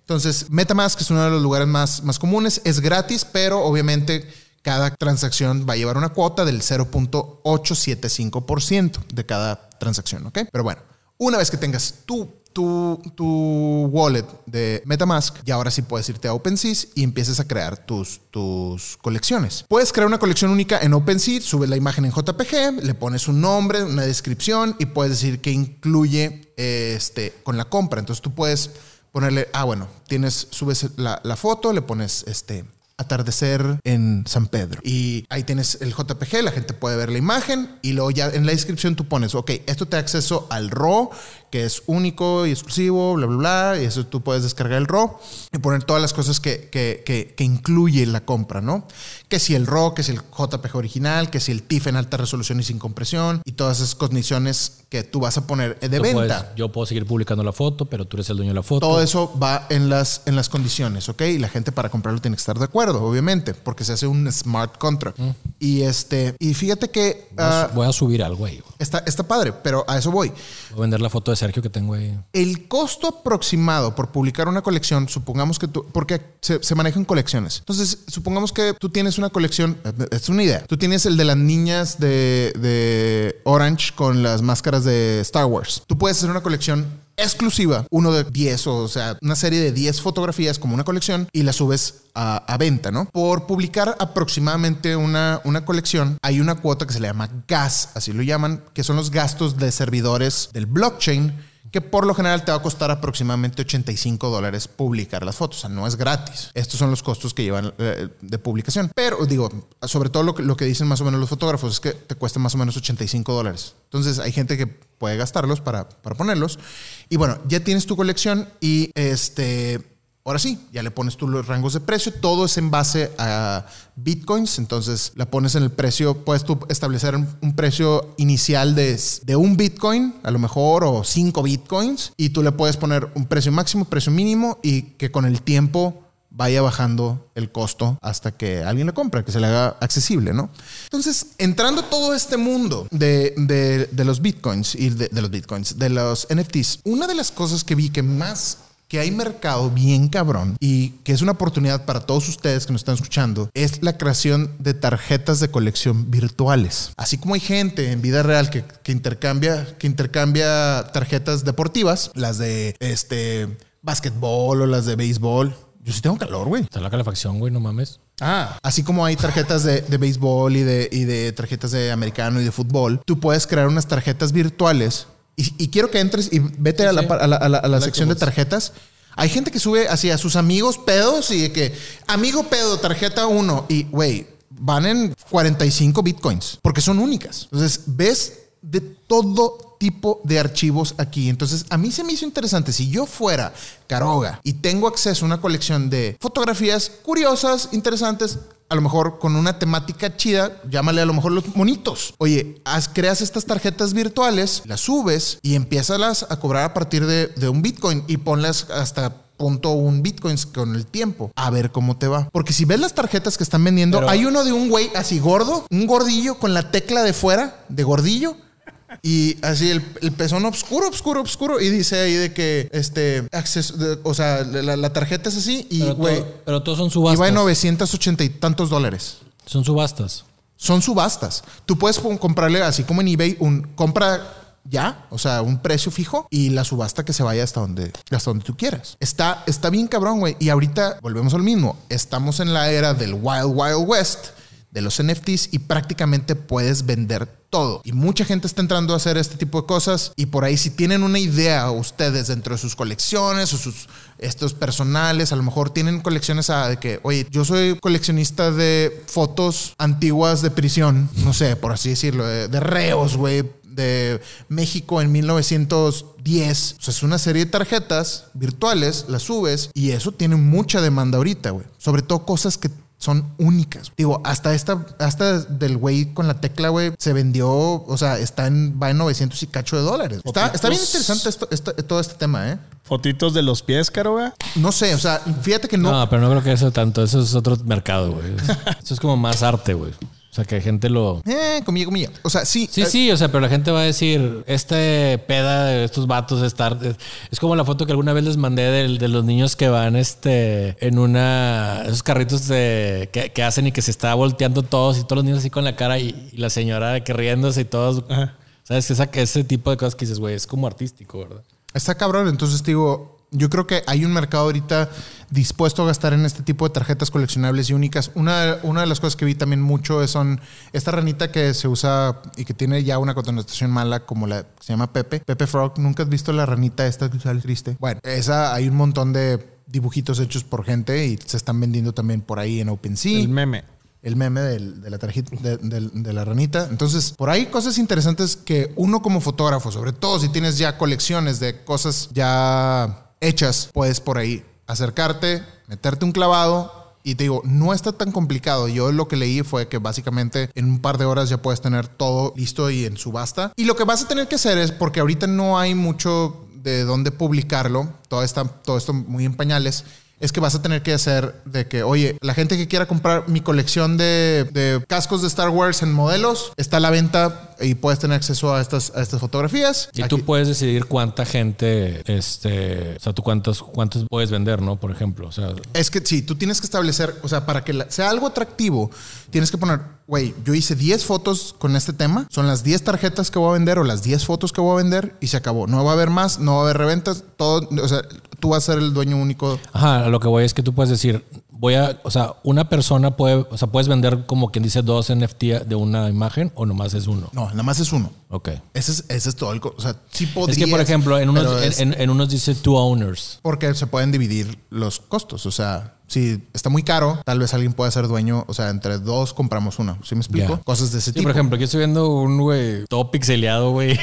Entonces, MetaMask es uno de los lugares más, más comunes, es gratis, pero obviamente cada transacción va a llevar una cuota del 0.875% de cada transacción, ¿ok? Pero bueno, una vez que tengas tu, tu, tu wallet de Metamask, y ahora sí puedes irte a OpenSea y empieces a crear tus, tus colecciones. Puedes crear una colección única en OpenSea, subes la imagen en JPG, le pones un nombre, una descripción y puedes decir que incluye este, con la compra. Entonces tú puedes ponerle, ah, bueno, tienes, subes la, la foto, le pones este atardecer en San Pedro. Y ahí tienes el JPG, la gente puede ver la imagen y luego ya en la descripción tú pones, ok, esto te da acceso al RAW, que es único y exclusivo, bla, bla, bla, y eso tú puedes descargar el RAW y poner todas las cosas que, que, que, que incluye la compra, ¿no? Que si el RAW, que si el JPG original, que si el TIFF en alta resolución y sin compresión y todas esas condiciones que tú vas a poner de Tú venta. puedes- yo puedo seguir publicando la foto, pero tú eres el dueño de la foto. Todo eso va en las, en las condiciones, ¿ok? Y la gente para comprarlo tiene que estar de acuerdo, obviamente, porque se hace un smart contract. Y este, y fíjate que Voy a, su- voy a subir algo ahí. está, está padre, pero a eso voy. Voy a vender la foto de Sergio que tengo ahí. El costo aproximado por publicar una colección, supongamos que tú, porque se, se manejan colecciones. Entonces, supongamos que tú tienes una colección, es una idea. Tú tienes el de las niñas de, de Orange con las máscaras de Star Wars. Tú puedes hacer una colección exclusiva, uno de 10, o sea, una serie de 10 fotografías como una colección y la subes a, venta, ¿no? Por publicar aproximadamente una, una colección, hay una cuota que se le llama gas, así lo llaman, que son los gastos de servidores del blockchain que por lo general te va a costar aproximadamente 85 dólares publicar las fotos. O sea, no es gratis. Estos son los costos que llevan eh, de publicación. Pero digo, sobre todo lo que, lo que dicen más o menos los fotógrafos es que te cuesta más o menos 85 dólares. Entonces hay gente que puede gastarlos para, para ponerlos. Y bueno, ya tienes tu colección y este... Ahora sí, ya le pones tú los rangos de precio, todo es en base a bitcoins, entonces la pones en el precio, puedes tú establecer un precio inicial de, de un bitcoin, a lo mejor, o cinco bitcoins, y tú le puedes poner un precio máximo, precio mínimo, y que con el tiempo vaya bajando el costo hasta que alguien lo compre, que se le haga accesible, ¿no? Entonces, entrando todo este mundo de, de, los bitcoins y de, los bitcoins, de los NFTs, una de las cosas que vi que más que hay mercado bien cabrón y que es una oportunidad para todos ustedes que nos están escuchando, es la creación de tarjetas de colección virtuales. Así como hay gente en vida real que, intercambia, que intercambia tarjetas deportivas, las de este básquetbol o las de béisbol. Yo sí tengo calor, güey. Está la calefacción, güey, no mames. Ah, así como hay tarjetas de, béisbol y de, y de tarjetas de americano y de fútbol, tú puedes crear unas tarjetas virtuales y, quiero que entres y vete a la, sección de tarjetas. Hay gente que sube así a sus amigos pedos y de que, amigo pedo, tarjeta 1. Y, güey, van en 45 bitcoins porque son únicas. Entonces, ves de todo tipo de archivos aquí. Entonces, a mí se me hizo interesante. Si yo fuera Caroga y tengo acceso a una colección de fotografías curiosas, interesantes, a lo mejor con una temática chida, llámale a lo mejor los monitos. Oye, haz, creas estas tarjetas virtuales, las subes y empiezas a cobrar a partir de, de un Bitcoin y ponlas hasta punto un bitcoins con el tiempo. A ver cómo te va. Porque si ves las tarjetas que están vendiendo, hay uno de un güey así gordo, un gordillo con la tecla de fuera, de gordillo. Y así el, pezón oscuro, oscuro, oscuro. Y dice ahí de que, este, acceso, o sea, la, tarjeta es así y, güey. Pero, todos son subastas. Y va en 980 y tantos dólares. Son subastas. Son subastas. Tú puedes comprarle, así como en eBay, un compra ya, o sea, un precio fijo y la subasta que se vaya hasta donde, hasta donde tú quieras. Está, está bien cabrón, güey. Y ahorita volvemos al mismo. Estamos en la era del Wild Wild West de los NFTs y prácticamente puedes vender todo. Y mucha gente está entrando a hacer este tipo de cosas y por ahí si tienen una idea ustedes dentro de sus colecciones o sus estos personales, a lo mejor tienen colecciones a de que, oye, yo soy coleccionista de fotos antiguas de prisión, no sé, por así decirlo, de, reos, güey, de México en 1910. O sea, es una serie de tarjetas virtuales, las subes y eso tiene mucha demanda ahorita, güey. Sobre todo cosas que son únicas. Digo, hasta esta, hasta del güey con la tecla, güey, se vendió, o sea, está en, va en 900 y cacho de dólares. Está, está, bien interesante esto, todo este tema, ¿eh? ¿Fotitos de los pies, Caroga? No sé, o sea, fíjate que no. No, pero no creo que eso tanto, eso es otro mercado, güey. Eso es como más arte, güey. O sea, que la gente lo. Eh, comilla, comilla. O sea, sí. Sí, eh, sí, o sea, pero la gente va a decir, este peda de estos vatos estar. Es como la foto que alguna vez les mandé de, los niños que van este en una. Esos carritos de, que, hacen y que se está volteando todos y todos los niños así con la cara y, la señora que riéndose y todos. ¿Sabes? Esa, ese tipo de cosas que dices, güey, es como artístico, ¿verdad? Está cabrón. Entonces, digo, yo creo que hay un mercado ahorita dispuesto a gastar en este tipo de tarjetas coleccionables y únicas. Una, una de las cosas que vi también mucho son esta ranita que se usa y que tiene ya una connotación mala como la que se llama Pepe. Pepe Frog. ¿Nunca has visto la ranita esta que sale triste? Bueno, esa hay un montón de dibujitos hechos por gente y se están vendiendo también por ahí en OpenSea. El meme el meme de la tarjeta de, la ranita. Entonces, por ahí cosas interesantes que uno como fotógrafo, sobre todo si tienes ya colecciones de cosas ya hechas, puedes por ahí acercarte, meterte un clavado. Y te digo, no está tan complicado. Yo lo que leí fue que básicamente en un par de horas ya puedes tener todo listo y en subasta. Y lo que vas a tener que hacer es, porque ahorita no hay mucho de dónde publicarlo, todo, está, todo esto muy en pañales, es que vas a tener que hacer de que, oye, la gente que quiera comprar mi colección de, cascos de Star Wars en modelos está a la venta y puedes tener acceso a estas, a estas fotografías. Y tú puedes decidir cuánta gente, este, o sea, tú cuántos, cuántos puedes vender, ¿no? Por ejemplo, o sea. Es que sí, tú tienes que establecer, o sea, para que sea algo atractivo, tienes que poner, güey, yo hice 10 fotos con este tema, son las 10 tarjetas que voy a vender o las 10 fotos que voy a vender y se acabó. No va a haber más, no va a haber reventas, todo, o sea, tú vas a ser el dueño único. Ajá, lo que voy es que tú puedes decir, voy a, o sea, una persona puede, o sea, puedes vender como quien dice dos NFT de una imagen o nomás es uno. No, nada más es uno. Ok. Ese es, ese es todo el, o sea, sí podrías, Es que, por ejemplo, en unos, en, unos dice two owners. Porque se pueden dividir los costos, o sea, si está muy caro, tal vez alguien pueda ser dueño, o sea, entre dos compramos una. ¿Sí me explico? Cosas de ese sí, tipo. Por ejemplo, aquí estoy viendo un güey todo pixeleado, güey.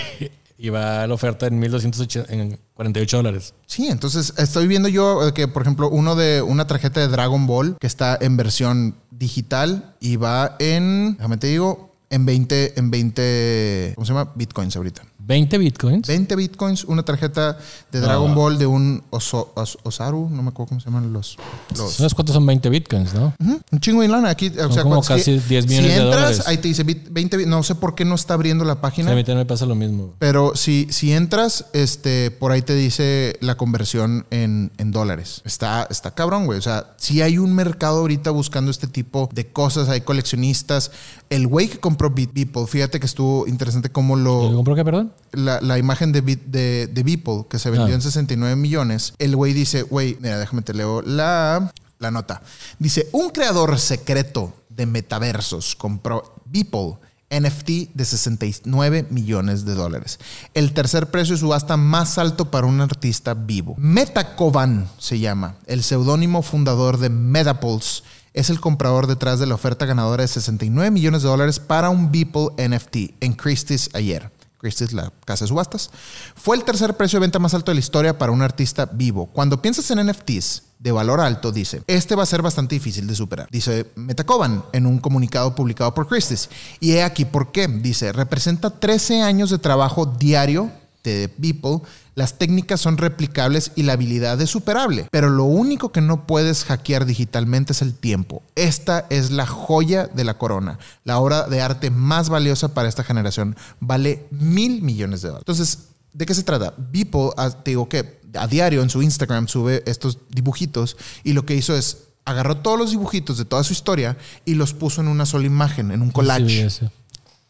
Y va la oferta en 1248 dólares. Sí, entonces estoy viendo yo eh, que, por ejemplo, uno de una tarjeta de Dragon Ball que está en versión digital y va en, déjame te digo, en 20, en 20, ¿cómo se llama? Bitcoins ahorita. 20 bitcoins. 20 bitcoins, una tarjeta de Dragon Ball de un Oso- Os- Osaru, no me acuerdo cómo se llaman los. los ¿Sabes cuántos son 20 bitcoins, no? Un chingo de lana. Aquí, o sea, como casi si- 10 millones si de entras, dólares. ahí te dice bit- 20 bit- No sé por qué no está abriendo la Sí, página. a mí también me pasa lo mismo. Pero si, si entras, este, por ahí te dice la conversión en, en dólares. Está, está cabrón, güey. O sea, si hay un mercado ahorita buscando este tipo de cosas, hay coleccionistas. El güey que compró Beeple, fíjate que estuvo interesante cómo ¿Lo lo. compró qué, perdón? La, la imagen de, Beat- de, de Beeple, que se vendió Ah. en 69 millones. El güey dice, güey, mira, déjame te leo la, la nota. Dice, un creador secreto de metaversos compró Beeple. NFT de 69 millones de dólares. El tercer precio de subasta más alto para un artista vivo. Metacovan se llama, el seudónimo fundador de Metapulse. Es el comprador detrás de la oferta ganadora de 69 millones de dólares para un Beeple NFT en Christie's ayer. Christie's, la casa de subastas. Fue el tercer precio de venta más alto de la historia para un artista vivo. Cuando piensas en NFTs de valor alto, dice, este va a ser bastante difícil de superar. Dice Metacoban en un comunicado publicado por Christie's. Y he aquí por qué. Dice, representa 13 años de trabajo diario de Beeple, las técnicas son replicables y la habilidad es superable. Pero lo único que no puedes hackear digitalmente es el tiempo. Esta es la joya de la corona. La obra de arte más valiosa para esta generación vale mil millones de dólares. Entonces, ¿de qué se trata? Beeple, ah, te digo que a diario en su Instagram sube estos dibujitos y lo que hizo es agarró todos los dibujitos de toda su historia y los puso en una sola imagen, en un collage. Sí.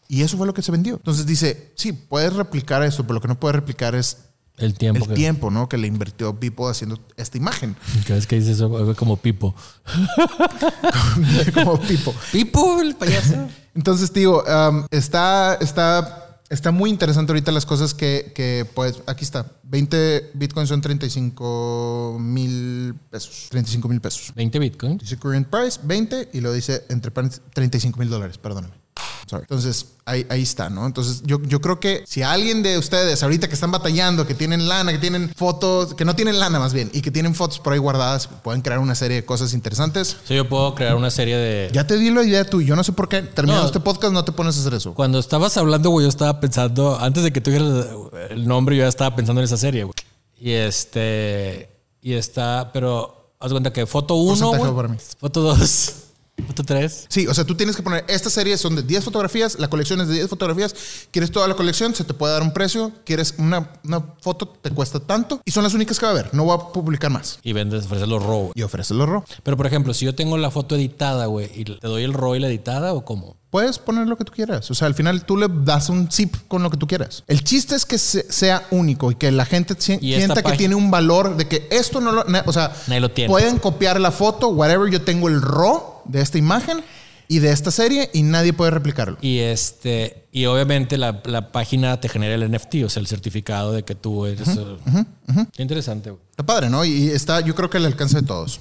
Y eso fue lo que se vendió. Entonces dice, sí, puedes replicar esto, pero lo que no puedes replicar es El tiempo. el que- tiempo, ¿no? Que le invirtió Beeple haciendo esta imagen. Cada vez que dices eso, como Pipo. (laughs) Como Pipo. ¿Pipo, el payaso? Entonces, digo, um, está, está, está muy interesante ahorita las cosas que, que, pues, aquí está. 20 bitcoins son 35 mil pesos. 35 mil pesos. 20 bitcoins. Dice current price, 20, y lo dice entre paréntesis, 35 mil dólares, perdóname. Sorry. Entonces, ahí, ahí está, ¿no? Entonces, yo, yo creo que si alguien de ustedes ahorita que están batallando, que tienen lana, que tienen fotos, que no tienen lana más bien, y que tienen fotos por ahí guardadas, pueden crear una serie de cosas interesantes. Sí, yo puedo crear una serie de. Ya te di la idea tú, yo no sé por qué terminando No. este podcast no te pones a hacer eso. Cuando estabas hablando, güey, yo estaba pensando, antes de que tú dijeras el nombre, yo ya estaba pensando en esa serie, güey. Y este. Y está, pero haz cuenta que foto 1, Porcentaje para mí. foto 2, foto 3. Sí, o sea, tú tienes que poner, esta serie son de 10 fotografías, la colección es de 10 fotografías, quieres toda la colección, se te puede dar un precio, quieres una, una foto, te cuesta tanto, y son las únicas que va a haber, no voy a publicar más. Y vendes, ofreces los RAW. Y ofreces el RAW. Pero por ejemplo, si yo tengo la foto editada, güey, y te doy el RAW y la editada, o cómo? Puedes poner lo que tú quieras. O sea, al final tú le das un zip con lo que tú quieras. El chiste es que se- sea único y que la gente sienta que tiene un valor de que esto no lo. O sea, Nadie lo tiene. pueden copiar la foto, whatever. Yo tengo el RAW de esta imagen y de esta serie y nadie puede replicarlo. Y este, y obviamente la, la página te genera el NFT, o sea, el certificado de que tú eres. Qué interesante, güey. Está padre, ¿no? Y está, yo creo que al alcance de todos.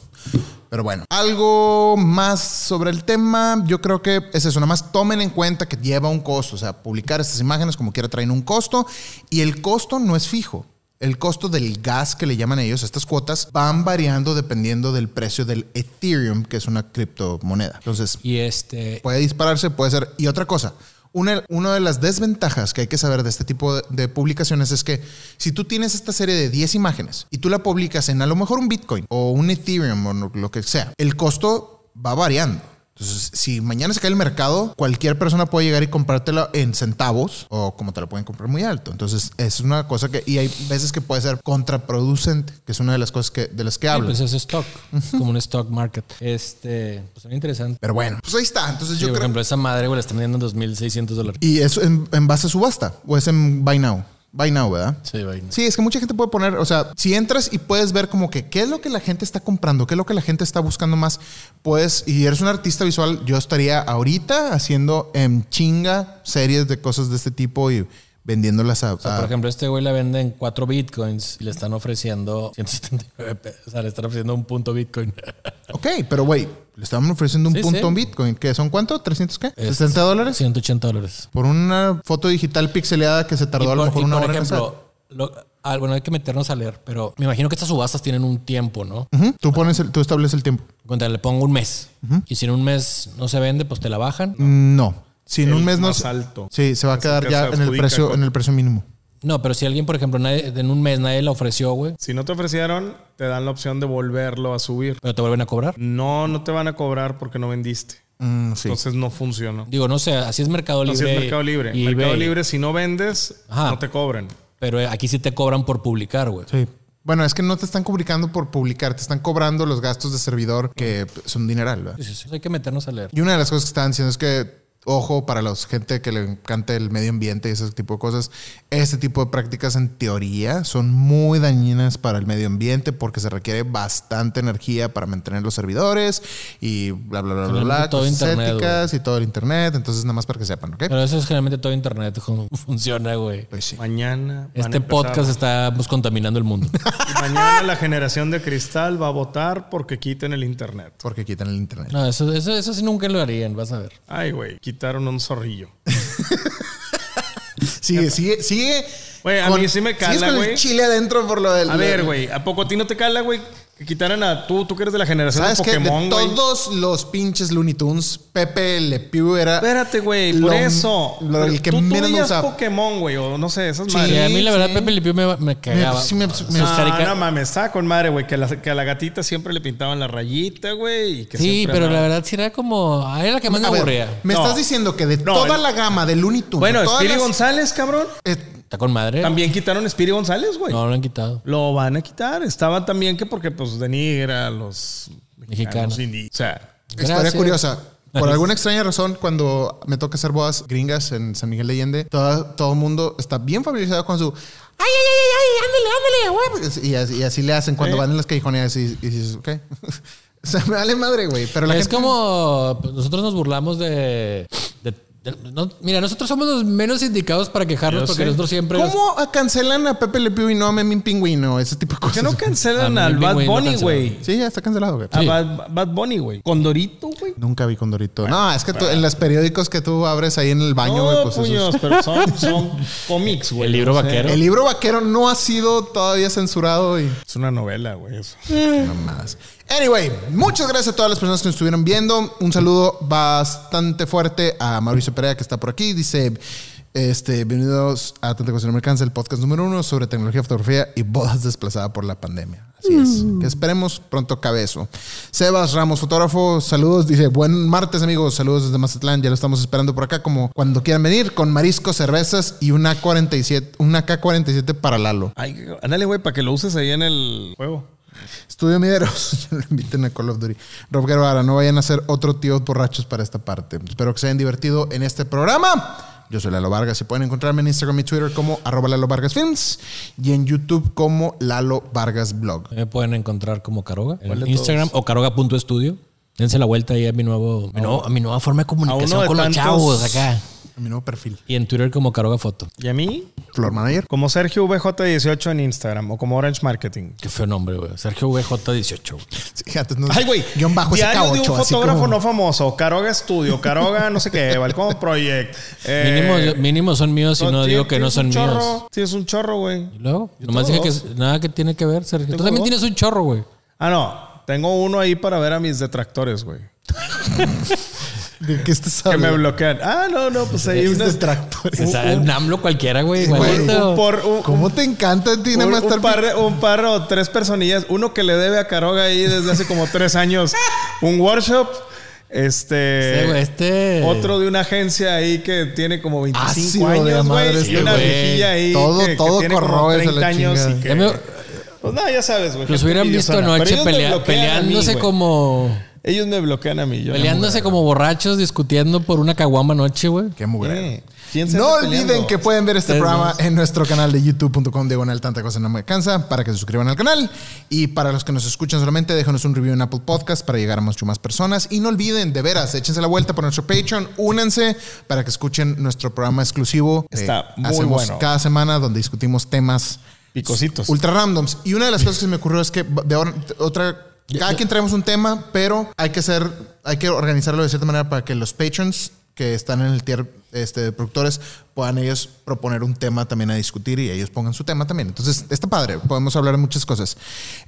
Pero bueno, algo más sobre el tema, yo creo que es eso, nada más tomen en cuenta que lleva un costo, o sea, publicar estas imágenes como quiera traen un costo y el costo no es fijo. El costo del gas que le llaman ellos, estas cuotas, van variando dependiendo del precio del Ethereum, que es una criptomoneda. Entonces, Y este, puede dispararse, puede ser. Y otra cosa, una, una de las desventajas que hay que saber de este tipo de, de publicaciones es que si tú tienes esta serie de 10 imágenes y tú la publicas en a lo mejor un Bitcoin o un Ethereum o lo- lo que sea, el costo va variando. Entonces, si mañana se cae el mercado, cualquier persona puede llegar y comprártela en centavos o como te la pueden comprar muy alto. Entonces, es una cosa que, y hay veces que puede ser contraproducente, que es una de las cosas que, de las que sí, hablo. pues es stock, es como un stock market. Este, pues son interesante. Pero bueno, pues ahí está. Entonces, Sí, yo por creo ejemplo, esa madre, güey, la están vendiendo en 2.600 dólares. ¿Y es en, en base a subasta? ¿O es en Buy Now? Buy Now, ¿verdad? Sí, vaina. Sí, es que mucha gente puede poner, o sea, si entras y puedes ver como que qué es lo que la gente está comprando, qué es lo que la gente está buscando más, puedes, y eres un artista visual, yo estaría ahorita haciendo en chinga series de cosas de este tipo y vendiéndolas a... O sea, a- por ejemplo, este güey la vende en 4 bitcoins y le están ofreciendo 179 pesos. O sea, le están ofreciendo un punto bitcoin. (laughs) ok, pero güey, le estaban ofreciendo un Sí, punto sí. en Bitcoin. ¿Qué son cuánto? ¿300 qué? Es- ¿60 dólares? 180 dólares. Por una foto digital pixeleada que se tardó a lo mejor una por hora en ejemplo, lo- ah, bueno, hay que meternos a leer, pero me imagino que estas subastas tienen un tiempo, ¿no? Tú pones el- tú estableces el tiempo. Cuando le pongo un mes y si en un mes no se vende, pues te la bajan. Mm, No. Si en un mes no... más se- alto. Sí, se va a quedar que ya en el precio, con- en el precio mínimo. No, pero si alguien, por ejemplo, nadie- en un mes nadie la ofreció, güey, Si no te ofrecieron, te dan la opción de volverlo a subir. pero te vuelven a cobrar. No, no te van a cobrar porque no vendiste. Mm, sí. Entonces no funciona. Digo, no sé, así es Mercado Así Libre. es Mercado Libre. y Mercado eBay. Libre, si no vendes, Ajá. no te cobran. Pero aquí sí te cobran por publicar, güey. Sí. Bueno, es que no te están publicando por publicar, te están cobrando los gastos de servidor que son dineral. ¿verdad? Sí, sí, sí. Hay que meternos a leer. Y una de las cosas que estaban diciendo es que, ojo, para la gente que le encanta el medio ambiente y ese tipo de cosas, este tipo de prácticas en teoría son muy dañinas para el medio ambiente porque se requiere bastante energía para mantener los servidores y bla, bla, bla, bla, bla, todo internet, éticas y todo el internet. Entonces, nada más para que sepan, ¿ok? Pero eso es generalmente todo internet (laughs) cómo funciona, güey. Pues sí. Mañana. Este podcast estamos contaminando el mundo. (laughs) Y mañana la generación de cristal va a votar porque quiten el internet. Porque quitan el internet. No, eso, eso, eso sí nunca lo harían, vas a ver. Ay, güey, quitaron un zorrillo. (laughs) Sigue, sigue, sigue. Güey, a con- mí sí me cala, güey. chile adentro por lo del. A ver, güey, ¿a poco a ti no te cala, güey? Que quitaran a tú, tú que eres de la generación de. Pokémon, De güey. todos los pinches Looney Tunes, Pepe Le Pew era. Espérate, güey, por Lo- eso. lo- el que tú, tú menos me veías usaba. Pokémon, güey, o no sé, esas Sí. madres. A mí, la sí. verdad, Pepe Le Pew me, me cagaba. sí me- me- No, carica- no mames, estaba con madre, güey, que, la- que a la gatita siempre le pintaban la rayita, güey. y que Sí, pero andaba- la verdad sí era como. ah, Era la que más me A aburría. me No. estás diciendo que de No, toda el- la gama de Looney Tunes. Bueno, Spiri las- González, cabrón. eh, Está con madre. También quitaron Spiri González, güey. No, lo han quitado. Lo van a quitar. Estaba también que porque, pues, denigra a los Mexicanos. O sea, historia Gracias. curiosa. Por alguna extraña razón, cuando me toca hacer bodas gringas en San Miguel de Allende, todo, todo el mundo está bien familiarizado con su. ¡Ay, ay, ay, ay! ¡Ándale, ándale, güey! Y así, y así le hacen cuando Sí. van en las callejoneras y, y dices, ok. (laughs) o sea, me vale madre, güey. Pero la es gente- como. pues, nosotros nos burlamos de. de- de- no, mira, nosotros somos los menos indicados para quejarnos Yo porque sé. nosotros siempre. ¿Cómo cancelan a Pepe Le Pew y no a Memín Pingüino? Ese tipo de ¿por cosas. qué no (laughs) cancelan A al Bad pingüino Bunny, cancelado. güey? Sí, ya está cancelado, güey. A Sí. Bad, Bad Bunny, güey. Condorito, güey. Nunca vi Condorito. no, es que tú- en los periódicos que tú abres ahí en el baño, güey, No, pues puños, (laughs) pero son, son cómics, güey. El libro vaquero. El libro vaquero no ha sido todavía censurado y Es una novela, güey. Eso. (laughs) no más. Anyway, muchas gracias a todas las personas que nos estuvieron viendo. Un saludo bastante fuerte a Mauricio Perea que está por aquí. Dice, este, bienvenidos a Tanta Cuestión Americana, el podcast número uno sobre tecnología, fotografía y bodas desplazadas por la pandemia. Así es. Que esperemos pronto acabe eso. Sebas Ramos, fotógrafo, saludos. Dice, buen martes, amigos. Saludos desde Mazatlán. Ya lo estamos esperando por acá, como cuando quieran venir, con mariscos, cervezas y una 47, una K-47 para Lalo. Ay, ándale, güey, para que lo uses ahí en el juego. Estudio Mideros, (laughs) ya lo inviten a Call of Duty. Rob Guevara, no vayan a ser otro tío borrachos para esta parte. Espero que se hayan divertido en este programa. Yo soy Lalo Vargas y pueden encontrarme en Instagram y Twitter como arroba Lalo Vargas Films y en YouTube como Lalo Vargas Blog. Me pueden encontrar como Caroga ¿Cuál en Instagram o caroga.estudio. Dense la vuelta ahí a mi nuevo, mi nuevo- a mi nueva forma de comunicación de con los chavos acá. A mi nuevo perfil. Y en Twitter como Caroga Foto. Y a mí, Flor Manager. como Sergio VJ18 en Instagram o como Orange Marketing. Qué feo nombre, güey. Sergio VJ18. güey. Sí, antes no- Ay, güey. Guión bajo Diario de un SK8. así fotógrafo como- no famoso. Caroga Studio, Caroga no sé qué, (laughs) Balcón Project. Eh, mínimo, mínimo son míos y no digo que no tienes son un míos. chorro. Tienes un chorro, güey. Y luego, Yo nomás dije dos. que nada que tiene que ver, Sergio. Tú Tengo también dos. tienes un chorro, güey. Ah, no. Tengo uno ahí para ver a mis detractores, güey. (laughs) ¿De qué estás Que me bloquean. Ah, no, no, pues ahí unas... detractores. O sea, un AMLO cualquiera, güey. Güey, igualito. Un, por, un, ¿Cómo te encanta a ti nada un, más un estar par, un par o tres personillas. Uno que le debe a Caroga ahí desde hace como tres años (laughs) un workshop. Este. Este, güey, este. Otro de una agencia ahí que tiene como 25 Ácido de años, madre güey. este Y una güey. viejilla ahí. Todo- que, que todo tiene como corroe esa la 30 años y que... Pues nada, ya sabes, güey. Los hubieran visto anoche pelea- mí, peleándose güey. como. Ellos me bloquean a mí. Yo Peleándose como borrachos, discutiendo por una caguama noche, güey. Qué mugre. Eh, ¿quién se No olviden peleando? que pueden ver este programa en nuestro canal de youtube.com diagonal tanta cosa no me cansa para que se suscriban al canal y para los que nos escuchan solamente déjanos un review en Apple Podcast para llegar a mucho más personas y no olviden de veras échense la vuelta por nuestro Patreon únanse para que escuchen nuestro programa exclusivo Está muy hacemos bueno. cada semana donde discutimos temas Picositos. ultra randoms y una de las cosas que se me ocurrió es que de ahora otra cada quien traemos un tema pero hay que hacer hay que organizarlo de cierta manera para que los patrons que están en el tier este, de productores puedan ellos proponer un tema también a discutir y ellos pongan su tema también. Entonces, está padre. Podemos hablar de muchas cosas.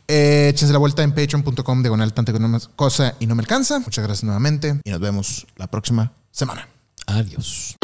Eh, échense la vuelta en patreon.com diagonal tanta cosa y no me alcanza. Muchas gracias nuevamente y nos vemos la próxima semana. Adiós.